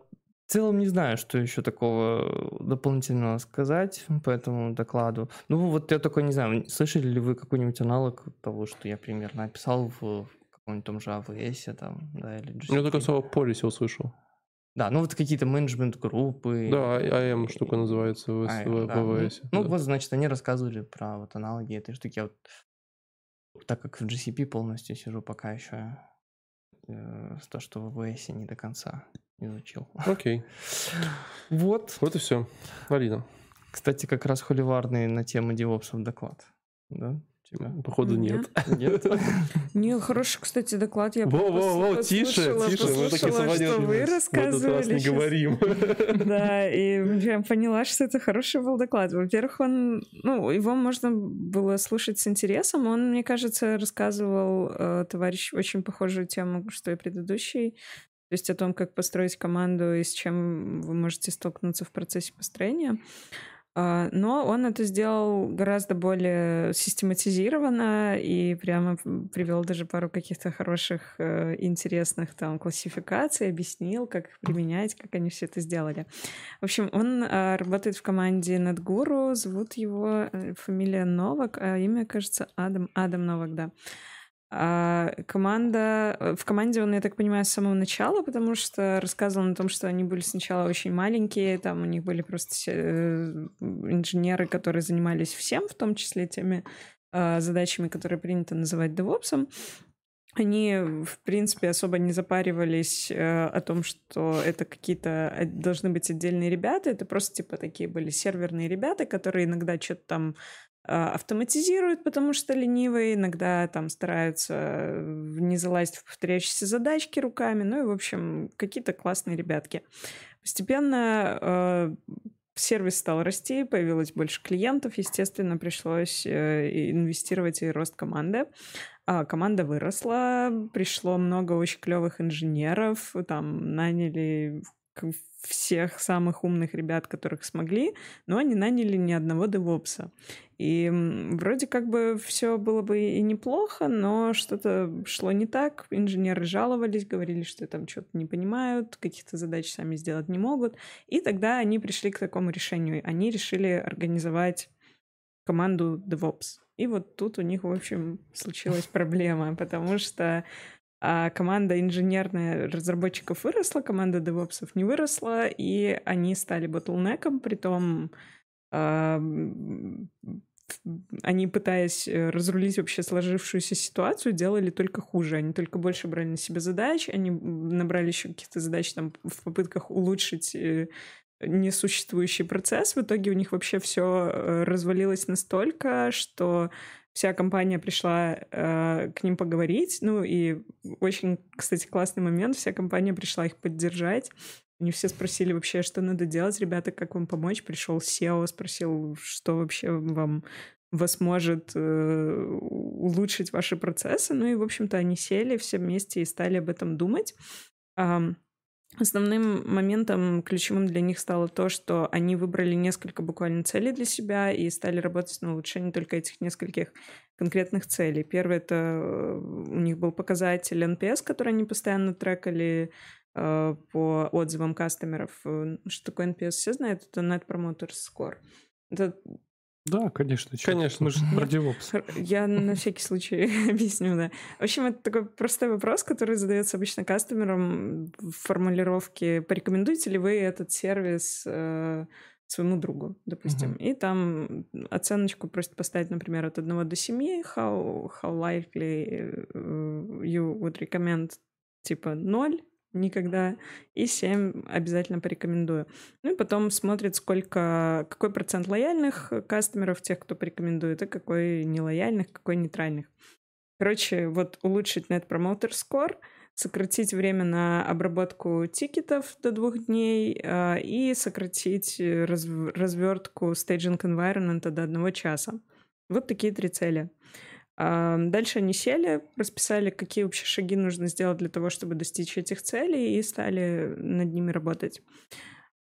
в целом не знаю, что еще такого дополнительного сказать по этому докладу. Ну вот я такой не знаю, слышали ли вы какой-нибудь аналог того, что я примерно описал в каком-нибудь том же AWS там, да, или GCP? Я только слово policy услышал. Да, ну вот какие-то менеджмент-группы. Да, АМ штука называется в, а, в, да. AWS. Ну, да. вот, значит, они рассказывали про вот аналоги этой штуки. Я вот, так как в GCP полностью сижу пока еще, э, то, что в AWS не до конца изучил. Окей. Вот. Вот и все. Алина. Кстати, как раз холиварный на тему девопсов доклад. Да? Тебя? Походу нет. Нет? Не, хороший, кстати, доклад. Я Во-во-во, тише, тише, мы такие что вы рассказывали. не говорим. Да, и прям поняла, что это хороший был доклад. Во-первых, он, ну, его можно было слушать с интересом. Он, мне кажется, рассказывал э, товарищ очень похожую тему, что и предыдущий. То есть о том, как построить команду и с чем вы можете столкнуться в процессе построения. А, но он это сделал гораздо более систематизированно и прямо привел даже пару каких-то хороших, э, интересных там классификаций, объяснил, как их применять, как они все это сделали. В общем, он а, работает в команде NetGuru, зовут его э, фамилия Новак, а имя, кажется, Адам, Адам Новак, да. А команда... Э, в команде он, я так понимаю, с самого начала, потому что рассказывал о том, что они были сначала очень маленькие, там у них были просто э, инженеры, которые занимались всем, в том числе теми а, задачами, которые принято называть DevOps. Они, в принципе, особо не запаривались э, о том, что это какие-то должны быть отдельные ребята. Это просто, типа, такие были серверные ребята, которые иногда что-то там автоматизируют, потому что ленивые, иногда там стараются э, не залазить в повторяющиеся задачки руками, ну и, в общем, какие-то классные ребятки. Постепенно э, сервис стал расти, появилось больше клиентов, естественно, пришлось э, инвестировать и рост команды. А команда выросла, пришло много очень клевых инженеров, там наняли всех самых умных ребят, которых смогли, но они наняли ни одного девопса. И вроде как бы все было бы и неплохо, но что-то шло не так. Инженеры жаловались, говорили, что там что-то не понимают, каких-то задач сами сделать не могут. И тогда они пришли к такому решению. Они решили организовать команду DevOps. И вот тут у них, в общем, случилась проблема, потому что а команда инженерная разработчиков выросла, команда девопсов не выросла, и они стали ботлнеком, при том они, пытаясь э, разрулить вообще сложившуюся ситуацию, делали только хуже. Они только больше брали на себя задач, они набрали еще каких-то задач там в попытках улучшить э, несуществующий процесс. В итоге у них вообще все э, развалилось настолько, что вся компания пришла э, к ним поговорить. Ну и очень, кстати, классный момент. Вся компания пришла их поддержать. Они все спросили вообще, что надо делать, ребята, как вам помочь. Пришел SEO, спросил, что вообще вам вас может э, улучшить ваши процессы. Ну и, в общем-то, они сели все вместе и стали об этом думать. Основным моментом ключевым для них стало то, что они выбрали несколько буквально целей для себя и стали работать на улучшении только этих нескольких конкретных целей. Первое — это э, у них был показатель NPS, который они постоянно трекали э, по отзывам кастомеров. Э, что такое NPS, все знают? Это Net Promoter Score. Это да, конечно. Чё? Конечно. Мы же про DevOps. Я на всякий случай объясню, да. В общем, это такой простой вопрос, который задается обычно кастомерам в формулировке «Порекомендуете ли вы этот сервис э, своему другу, допустим?» uh-huh. И там оценочку просто поставить, например, от 1 до 7, how, how likely э, you would recommend, типа 0, никогда, и 7 обязательно порекомендую. Ну и потом смотрит, сколько, какой процент лояльных кастомеров, тех, кто порекомендует, и какой нелояльных, какой нейтральных. Короче, вот улучшить Net Promoter Score, сократить время на обработку тикетов до двух дней э, и сократить раз, развертку staging environment до одного часа. Вот такие три цели. Дальше они сели, расписали, какие вообще шаги нужно сделать для того, чтобы достичь этих целей, и стали над ними работать.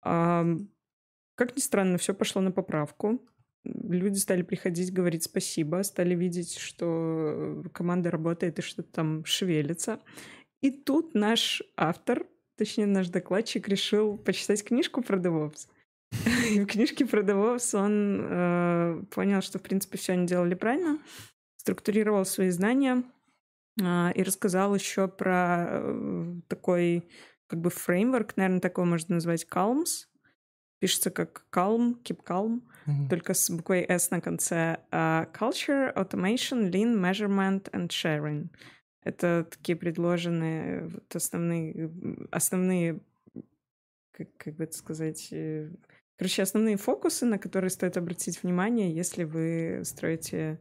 Как ни странно, все пошло на поправку. Люди стали приходить, говорить спасибо, стали видеть, что команда работает и что-то там шевелится. И тут наш автор, точнее наш докладчик, решил почитать книжку про DevOps. И в книжке про DevOps он э, понял, что, в принципе, все они делали правильно структурировал свои знания а, и рассказал еще про э, такой как бы фреймворк, наверное, такой можно назвать Calms. Пишется как Calm, Keep Calm, mm-hmm. только с буквой S на конце. Uh, culture, Automation, Lean, Measurement and Sharing. Это такие предложенные вот основные, основные как, как бы это сказать, э, короче, основные фокусы, на которые стоит обратить внимание, если вы строите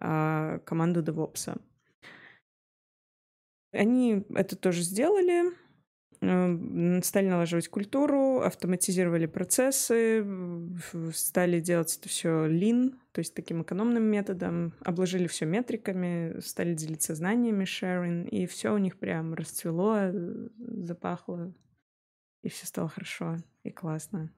а, команду DevOps. Они это тоже сделали, э, стали налаживать культуру, автоматизировали процессы, стали делать это все lean, то есть таким экономным методом, обложили все метриками, стали делиться знаниями, sharing, и все у них прям расцвело, запахло, и все стало хорошо и классно.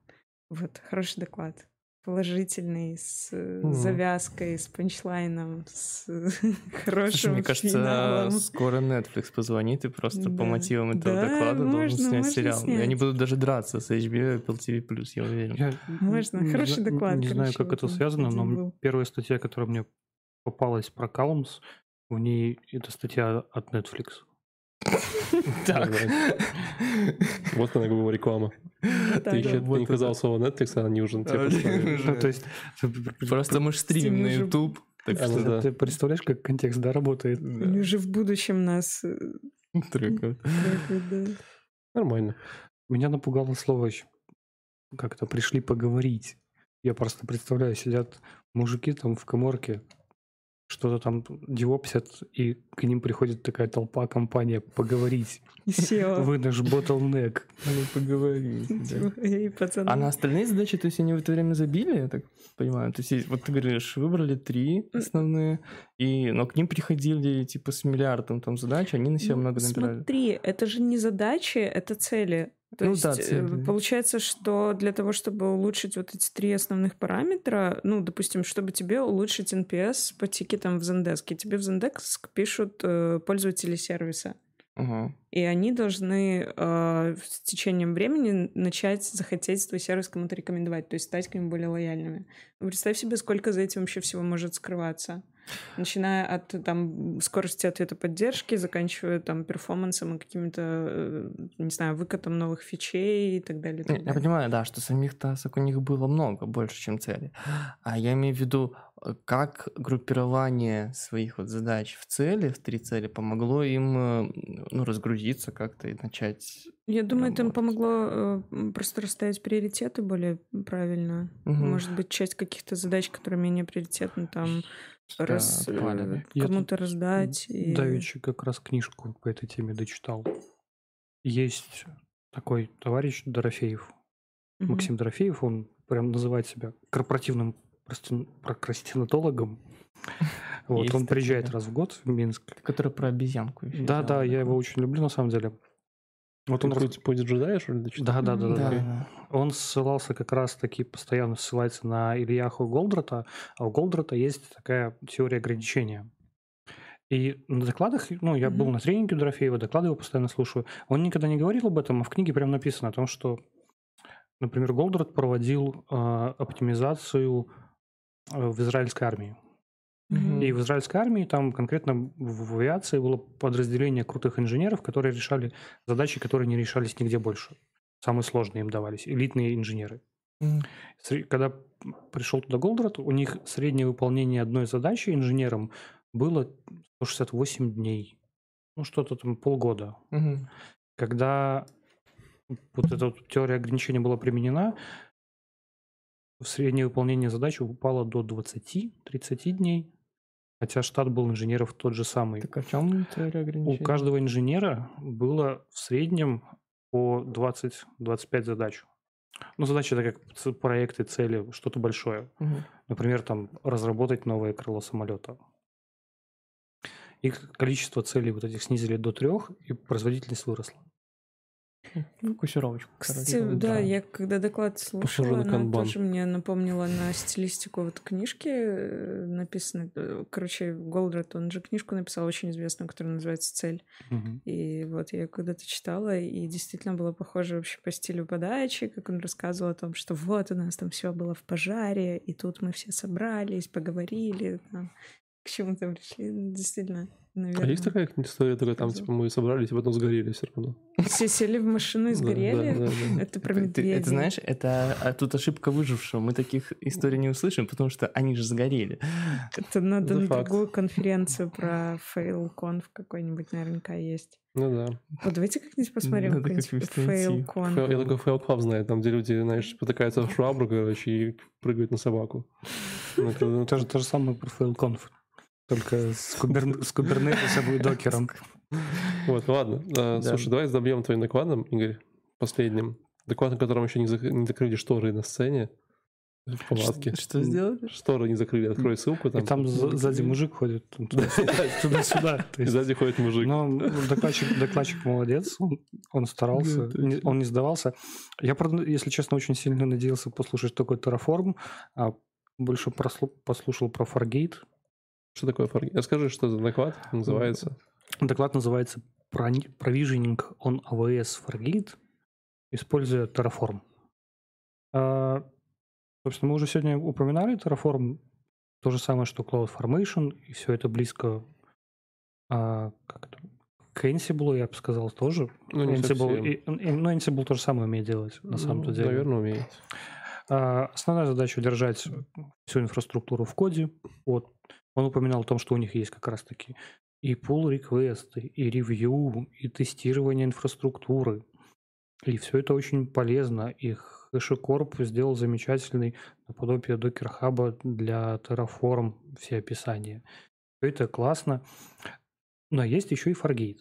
Вот, хороший доклад положительный, с mm. завязкой, с панчлайном, с хорошим Слушай, мне кажется, финалом. скоро Netflix позвонит и просто да. по мотивам этого да, доклада можно, должен снять сериал. Снять. И они будут даже драться с HBO и Apple TV+, я уверен. Я можно, не, хороший не, доклад. Не знаю, как это связано, но был. первая статья, которая мне попалась про Calms, в ней это статья от Netflix. Так. Вот она, грубо реклама. Ты еще не сказал слово Netflix, а они уже тебе То есть просто мы стримим на YouTube. Ты представляешь, как контекст, да, работает? Они уже в будущем нас э, трекают. Нормально. Меня напугало слово как-то пришли поговорить. Я просто представляю, сидят мужики там в коморке, что-то там девопсят, и к ним приходит такая толпа, компания поговорить. SEO. Вы наш bottleneck. Ну, поговорить. А на остальные задачи, то есть они в это время забили, я так понимаю? То есть вот ты говоришь, выбрали три основные, и, но к ним приходили типа с миллиардом там задач, они на себя ну, много набирали. Смотри, это же не задачи, это цели. То ну, есть да, цели. получается, что для того, чтобы улучшить вот эти три основных параметра, ну, допустим, чтобы тебе улучшить NPS по тикетам в Zendesk, тебе в Zendesk пишут э, пользователи сервиса. Угу. И они должны э, с течением времени начать захотеть твой сервис кому-то рекомендовать, то есть стать к ним более лояльными. Представь себе, сколько за этим вообще всего может скрываться. Начиная от там, скорости ответа поддержки, заканчивая там перформансом и какими-то, э, не знаю, выкатом новых фичей и так далее. И так далее. Я понимаю, да, что самих тасок у них было много, больше, чем цели. А я имею в виду, э, как группирование своих вот задач в цели, в три цели, помогло им э, ну, разгрузиться как-то и начать я думаю, это им помогло э, просто расставить приоритеты более правильно. Угу. Может быть, часть каких-то задач, которые менее приоритетны, там раз, э, кому-то раздать. И... Давичи как раз книжку по этой теме дочитал. Есть такой товарищ Дорофеев, угу. Максим Дорофеев, он прям называет себя корпоративным прокрастинатологом. Вот, Есть он приезжает раз в год в Минск. Который про обезьянку. Да, да, я его очень люблю на самом деле. Вот он путь, путь джедая, что ли? Да, да, да, да, да. Он ссылался как раз-таки, постоянно ссылается на Ильяху Голдрата, а у Голдрата есть такая теория ограничения. И на докладах, ну, я mm-hmm. был на тренинге у Дорофеева, доклады его постоянно слушаю. Он никогда не говорил об этом, а в книге прям написано о том, что, например, Голдрат проводил э, оптимизацию в израильской армии. Mm-hmm. И в израильской армии там конкретно в авиации было подразделение крутых инженеров, которые решали задачи, которые не решались нигде больше. Самые сложные им давались, элитные инженеры. Mm-hmm. Когда пришел туда Голдрат, у них среднее выполнение одной задачи инженером было 168 дней. Ну, что-то там полгода. Mm-hmm. Когда вот эта вот теория ограничения была применена, среднее выполнение задачи упало до 20-30 дней. Хотя штат был инженеров тот же самый. Так о чем теория ограничений? У каждого инженера было в среднем по 20-25 задач. Ну, задача это как проекты, цели, что-то большое. Угу. Например, там разработать новое крыло самолета. И количество целей вот этих снизили до трех, и производительность выросла. Фокусировочку. Кстати, короче, да, я когда доклад слушала, она тоже мне напомнила на стилистику вот книжки э, написано. Э, короче, Голдрат, он же книжку написал очень известную, которая называется «Цель». Угу. И вот я когда-то читала, и действительно было похоже вообще по стилю подачи, как он рассказывал о том, что вот у нас там все было в пожаре, и тут мы все собрались, поговорили, там, к чему-то пришли. Действительно. Наверное. А есть такая история, такая, там, типа, мы собрались, и потом сгорели все равно. Все сели в машину и сгорели? Это про медведей. Это, знаешь, это а тут ошибка выжившего. Мы таких историй не услышим, потому что они же сгорели. Это надо на другую конференцию про FailConf какой-нибудь наверняка есть. Ну да. Вот давайте как-нибудь посмотрим какой-нибудь. Я только FailConf знаю, там, где люди, знаешь, потыкаются в швабру, короче, и прыгают на собаку. Это то же самое про FailConf. Только с, кубер... с кубернетисом и докером. Вот, ладно. А, слушай, давай забьем твоим докладом, Игорь, последним. Доклад, на котором еще не, закрыли шторы на сцене в палатке. Что, сделали? Шторы не закрыли, открой ссылку. Там, и там сзади мужик ходит туда-сюда. Сзади ходит мужик. Но докладчик, докладчик молодец, он, он старался, он не сдавался. Я, если честно, очень сильно надеялся послушать такой Terraform, а больше послушал про Fargate, что такое Fargate? Расскажи, что за доклад называется. Доклад называется Provisioning on AWS Fargate, используя Terraform. А, собственно, мы уже сегодня упоминали Terraform, то же самое, что CloudFormation, и все это близко а, как это, к Ansible, я бы сказал, тоже. Ну, не Ansible, и, и, ну, Ansible то же самое умеет делать, на ну, самом-то деле. Наверное, умеет. А, основная задача удержать всю инфраструктуру в коде от он упоминал о том, что у них есть как раз-таки и pull реквесты и ревью, и тестирование инфраструктуры. И все это очень полезно. И HashiCorp сделал замечательный наподобие Docker Hub для Terraform все описания. Все это классно. Но есть еще и Fargate.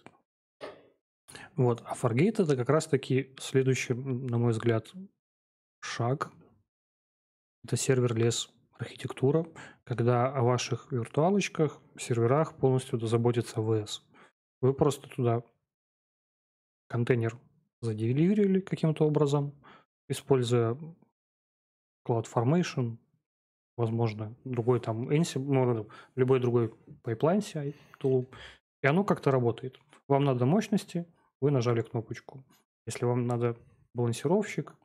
Вот. А Fargate это как раз-таки следующий, на мой взгляд, шаг. Это сервер-лес архитектура, когда о ваших виртуалочках, серверах полностью заботится ВС. Вы просто туда контейнер заделиверили каким-то образом, используя CloudFormation, возможно, другой там Ansible, ну, любой другой pipeline CI tool, и оно как-то работает. Вам надо мощности, вы нажали кнопочку. Если вам надо балансировщик,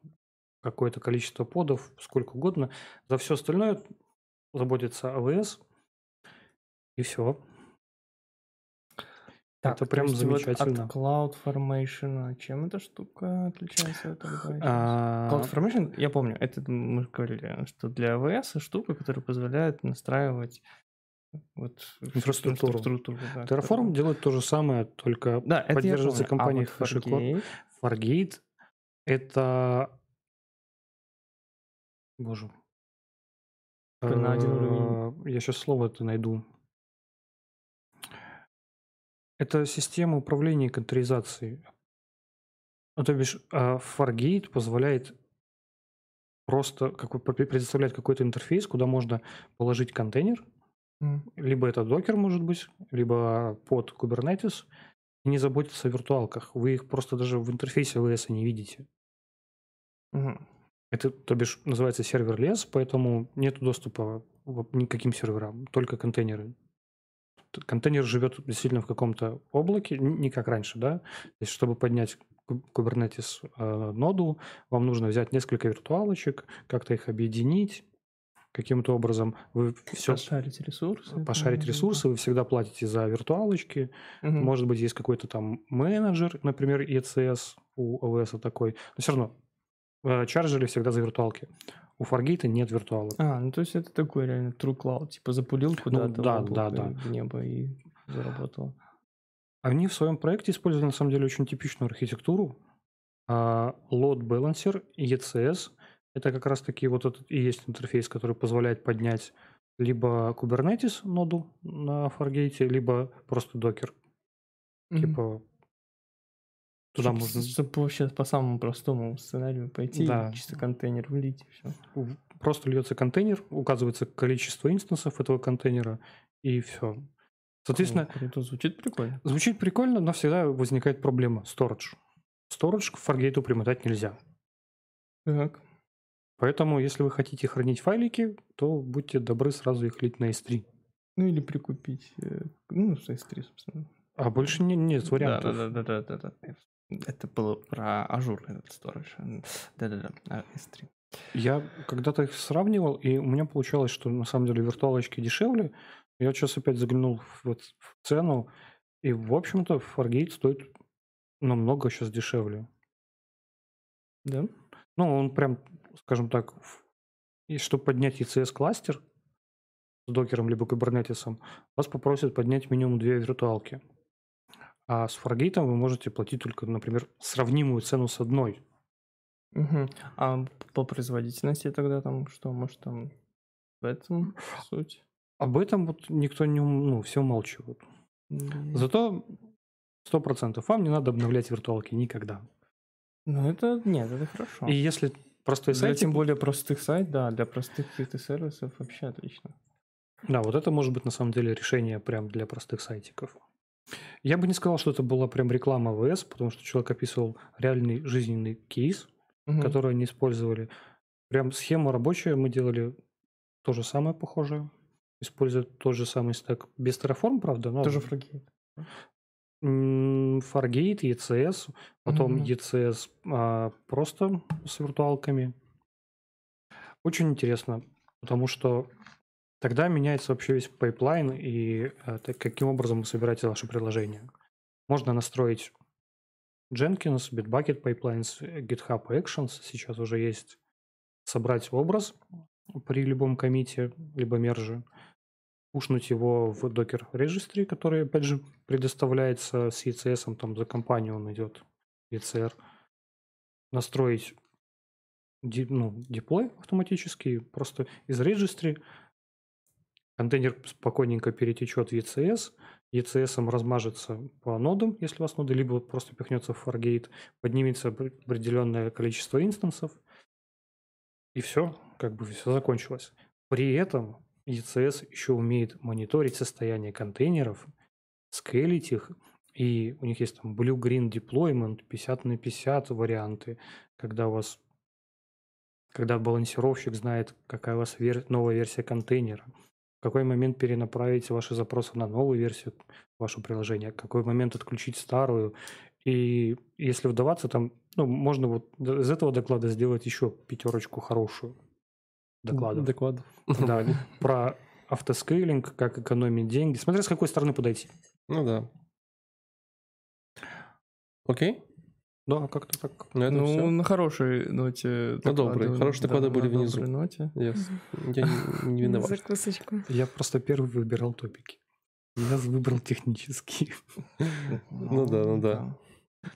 какое-то количество подов, сколько угодно. За все остальное заботится АВС. И все. Так, это прям замечательно. Вот от CloudFormation чем эта штука отличается от а... CloudFormation, я помню, это мы говорили, что для AWS штука, которая позволяет настраивать вот инфраструктуру. инфраструктуру да, Terraform которая... делает то же самое, только да, поддерживается компанией а вот HashiCorp. Fargate это Боже. На один уровень. Э, я сейчас слово это найду. Это система управления контейнеризацией. Ну, то бишь, а, Fargate позволяет просто как, предоставлять какой-то интерфейс, куда можно положить контейнер, mm. либо это докер может быть, либо под Kubernetes, и не заботятся о виртуалках. Вы их просто даже в интерфейсе ОС не видите. Угу. Это, то бишь, называется сервер лес, поэтому нет доступа никаким серверам, только контейнеры. Контейнер живет действительно в каком-то облаке, не как раньше, да? То есть, чтобы поднять Kubernetes э, ноду, вам нужно взять несколько виртуалочек, как-то их объединить, каким-то образом вы все... Пошарить ресурсы. Пошарить ресурсы, вы всегда платите за виртуалочки. Угу. Может быть, есть какой-то там менеджер, например, ECS у OS такой. Но все равно э, чаржили всегда за виртуалки. У Fargate нет виртуалок. А, ну то есть это такой реально true cloud, типа запулил ну куда-то ну, да, да, да. в небо и заработал. Они в своем проекте использовали на самом деле очень типичную архитектуру. А, load balancer, ECS – это как раз таки вот этот и есть интерфейс, который позволяет поднять либо Kubernetes ноду на Fargate, либо просто докер. Mm-hmm. Типа Туда чтобы, можно... Чтобы вообще по самому простому сценарию пойти, да. чисто контейнер влить и все. Просто льется контейнер, указывается количество инстансов этого контейнера, и все. Соответственно... Это звучит прикольно. Звучит прикольно, но всегда возникает проблема. Storage. Storage к Fargate примотать нельзя. Так. Поэтому, если вы хотите хранить файлики, то будьте добры сразу их лить на S3. Ну или прикупить. Э, ну, с S3, собственно. А больше не, нет вариантов. Да, да, да, да, да, да. Это было про ажурный этот storage. Да-да-да, S3. Я когда-то их сравнивал, и у меня получалось, что на самом деле виртуалочки дешевле, я сейчас опять заглянул в, вот, в цену, и, в общем-то, Fargate стоит намного сейчас дешевле. Да? Ну, он прям, скажем так, и чтобы поднять ECS-кластер с докером либо кубернетисом, вас попросят поднять минимум две виртуалки. А с Fargate вы можете платить только, например, сравнимую цену с одной. Угу. А по производительности тогда там что? Может там в этом суть? Об этом вот никто не, ну, все умалчивают. Mm. Зато сто процентов вам не надо обновлять виртуалки никогда. Ну, это нет, это хорошо. И если простой сайт... Тем более простых сайт, да, для простых каких-то сервисов вообще отлично. Да, вот это может быть на самом деле решение прям для простых сайтиков. Я бы не сказал, что это была прям реклама ВС, потому что человек описывал реальный жизненный кейс, угу. который они использовали. Прям схема рабочая, мы делали то же самое похожее используют тот же самый стек. Без Terraform, правда? Но... Тоже Fargate. Fargate, ECS, потом mm-hmm. ECS а, просто с виртуалками. Очень интересно, потому что тогда меняется вообще весь pipeline и так, каким образом вы собираете ваше приложение. Можно настроить Jenkins, Bitbucket Pipelines, GitHub Actions. Сейчас уже есть собрать образ при любом комите, либо мерже пушнуть его в Docker Registry, который, опять же, предоставляется с ECS, там за компанию он идет, ECR, настроить ну, деплой автоматически, просто из Registry контейнер спокойненько перетечет в ECS, ECS размажется по нодам, если у вас ноды, либо просто пихнется в Fargate, поднимется определенное количество инстансов, и все, как бы все закончилось. При этом ECS еще умеет мониторить состояние контейнеров, скейлить их, и у них есть там blue-green deployment, 50 на 50 варианты, когда у вас когда балансировщик знает, какая у вас вер... новая версия контейнера, какой момент перенаправить ваши запросы на новую версию вашего приложения, какой момент отключить старую. И если вдаваться, там, ну, можно вот из этого доклада сделать еще пятерочку хорошую докладов. Докладов. Да, про автоскейлинг, как экономить деньги. Смотря с какой стороны подойти. Ну да. Окей? Да, как-то так. На ну, все. на хорошей ноте. На доброй. Хорошие доклады да, были на внизу. ноте. Yes. Я не, не виноват. Закусочку. Я просто первый выбирал топики. Я выбрал технические. Ну да, ну да.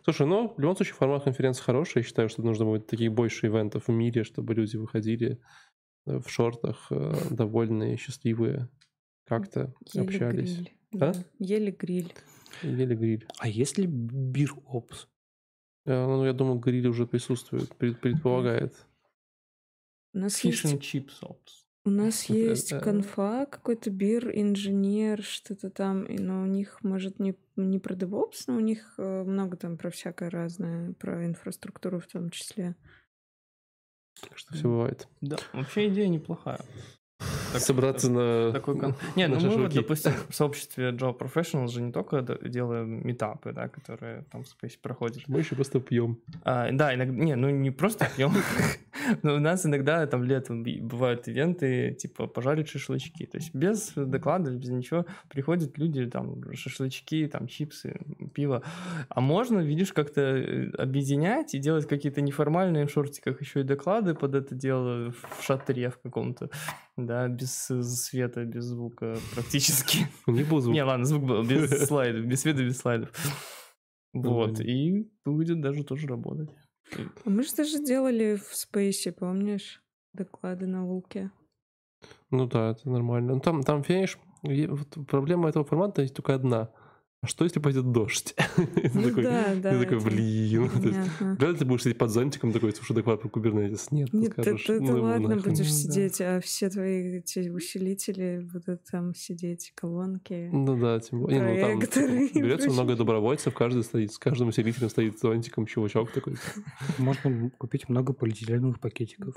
Слушай, ну, в любом случае, формат конференции хороший. Я считаю, что нужно будет таких больше ивентов в мире, чтобы люди выходили в шортах, э, довольные, счастливые, как-то общались. Гриль. А? Ели гриль. Ели гриль. А есть ли бир опс? Э, ну, я думаю, гриль уже присутствует, предполагает. У нас Fish and chips опс. У нас Это- есть это- конфа, какой-то бир, инженер, что-то там, но у них, может, не, не про DevOps, но у них э, много там про всякое разное, про инфраструктуру в том числе. Так что все бывает. Да, вообще идея неплохая. Так- Собраться на... Такой кон- Не, на ну мы вот, шашлыки. допустим, в сообществе Java Professionals же не только делаем метапы, да, которые там проходят. Мы еще просто пьем. А, да, иногда, не, ну не просто пьем, но у нас иногда там летом бывают ивенты, типа пожарить шашлычки. То есть без доклада, без ничего приходят люди, там шашлычки, там чипсы, пиво. А можно, видишь, как-то э, объединять и делать какие-то неформальные в шортиках еще и доклады под это дело в шатре в каком-то, да, без света, без звука практически. У них был звук. Не, ладно, звук был без слайдов, без света, без слайдов. Вот, Нормально. и будет даже тоже работать. А мы же даже делали в Спейсе, помнишь? Доклады на Вулке. Ну да, это нормально. Ну там, там, вот проблема этого формата есть только одна. А что, если пойдет дождь? Ты Ну такой- да, да. Ты такой, блин. Когда ты будешь сидеть под зонтиком, такой, слушай, доклад про Kubernetes? Нет, ты скажешь, это ну ладно, нахрен. будешь Ну да. сидеть, а все твои эти усилители будут там сидеть, колонки. Ну да, тем более. Ну, там берется много добровольцев, каждый стоит, с каждым усилителем стоит с зонтиком чувачок такой. Можно купить много полиэтиленовых пакетиков.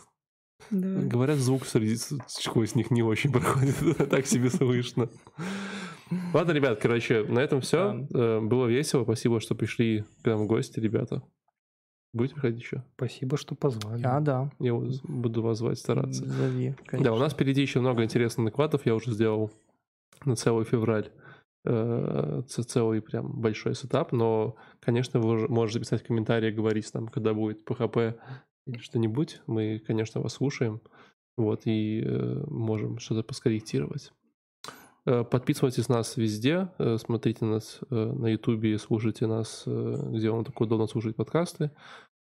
Да. Говорят, звук среди с- сквозь них не очень проходит, так себе слышно. Ладно, ребят, короче, на этом все. Было весело, спасибо, что пришли к нам в гости, ребята. Будете приходить еще? Спасибо, что позвали. А, да. Я буду вас звать, стараться. Зови, Да, у нас впереди еще много интересных докладов, я уже сделал на целый февраль. э, целый прям большой сетап, но, конечно, вы можете писать в комментариях, говорить нам, когда будет PHP или что-нибудь. Мы, конечно, вас слушаем, вот, и э, можем что-то поскорректировать. Э, Подписывайтесь на нас везде, э, смотрите нас э, на Ютубе, слушайте нас, где вам так удобно слушать подкасты.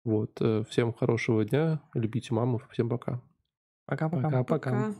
Вот, всем хорошего дня, любите маму, всем пока. Пока-пока. Пока-пока. Пока.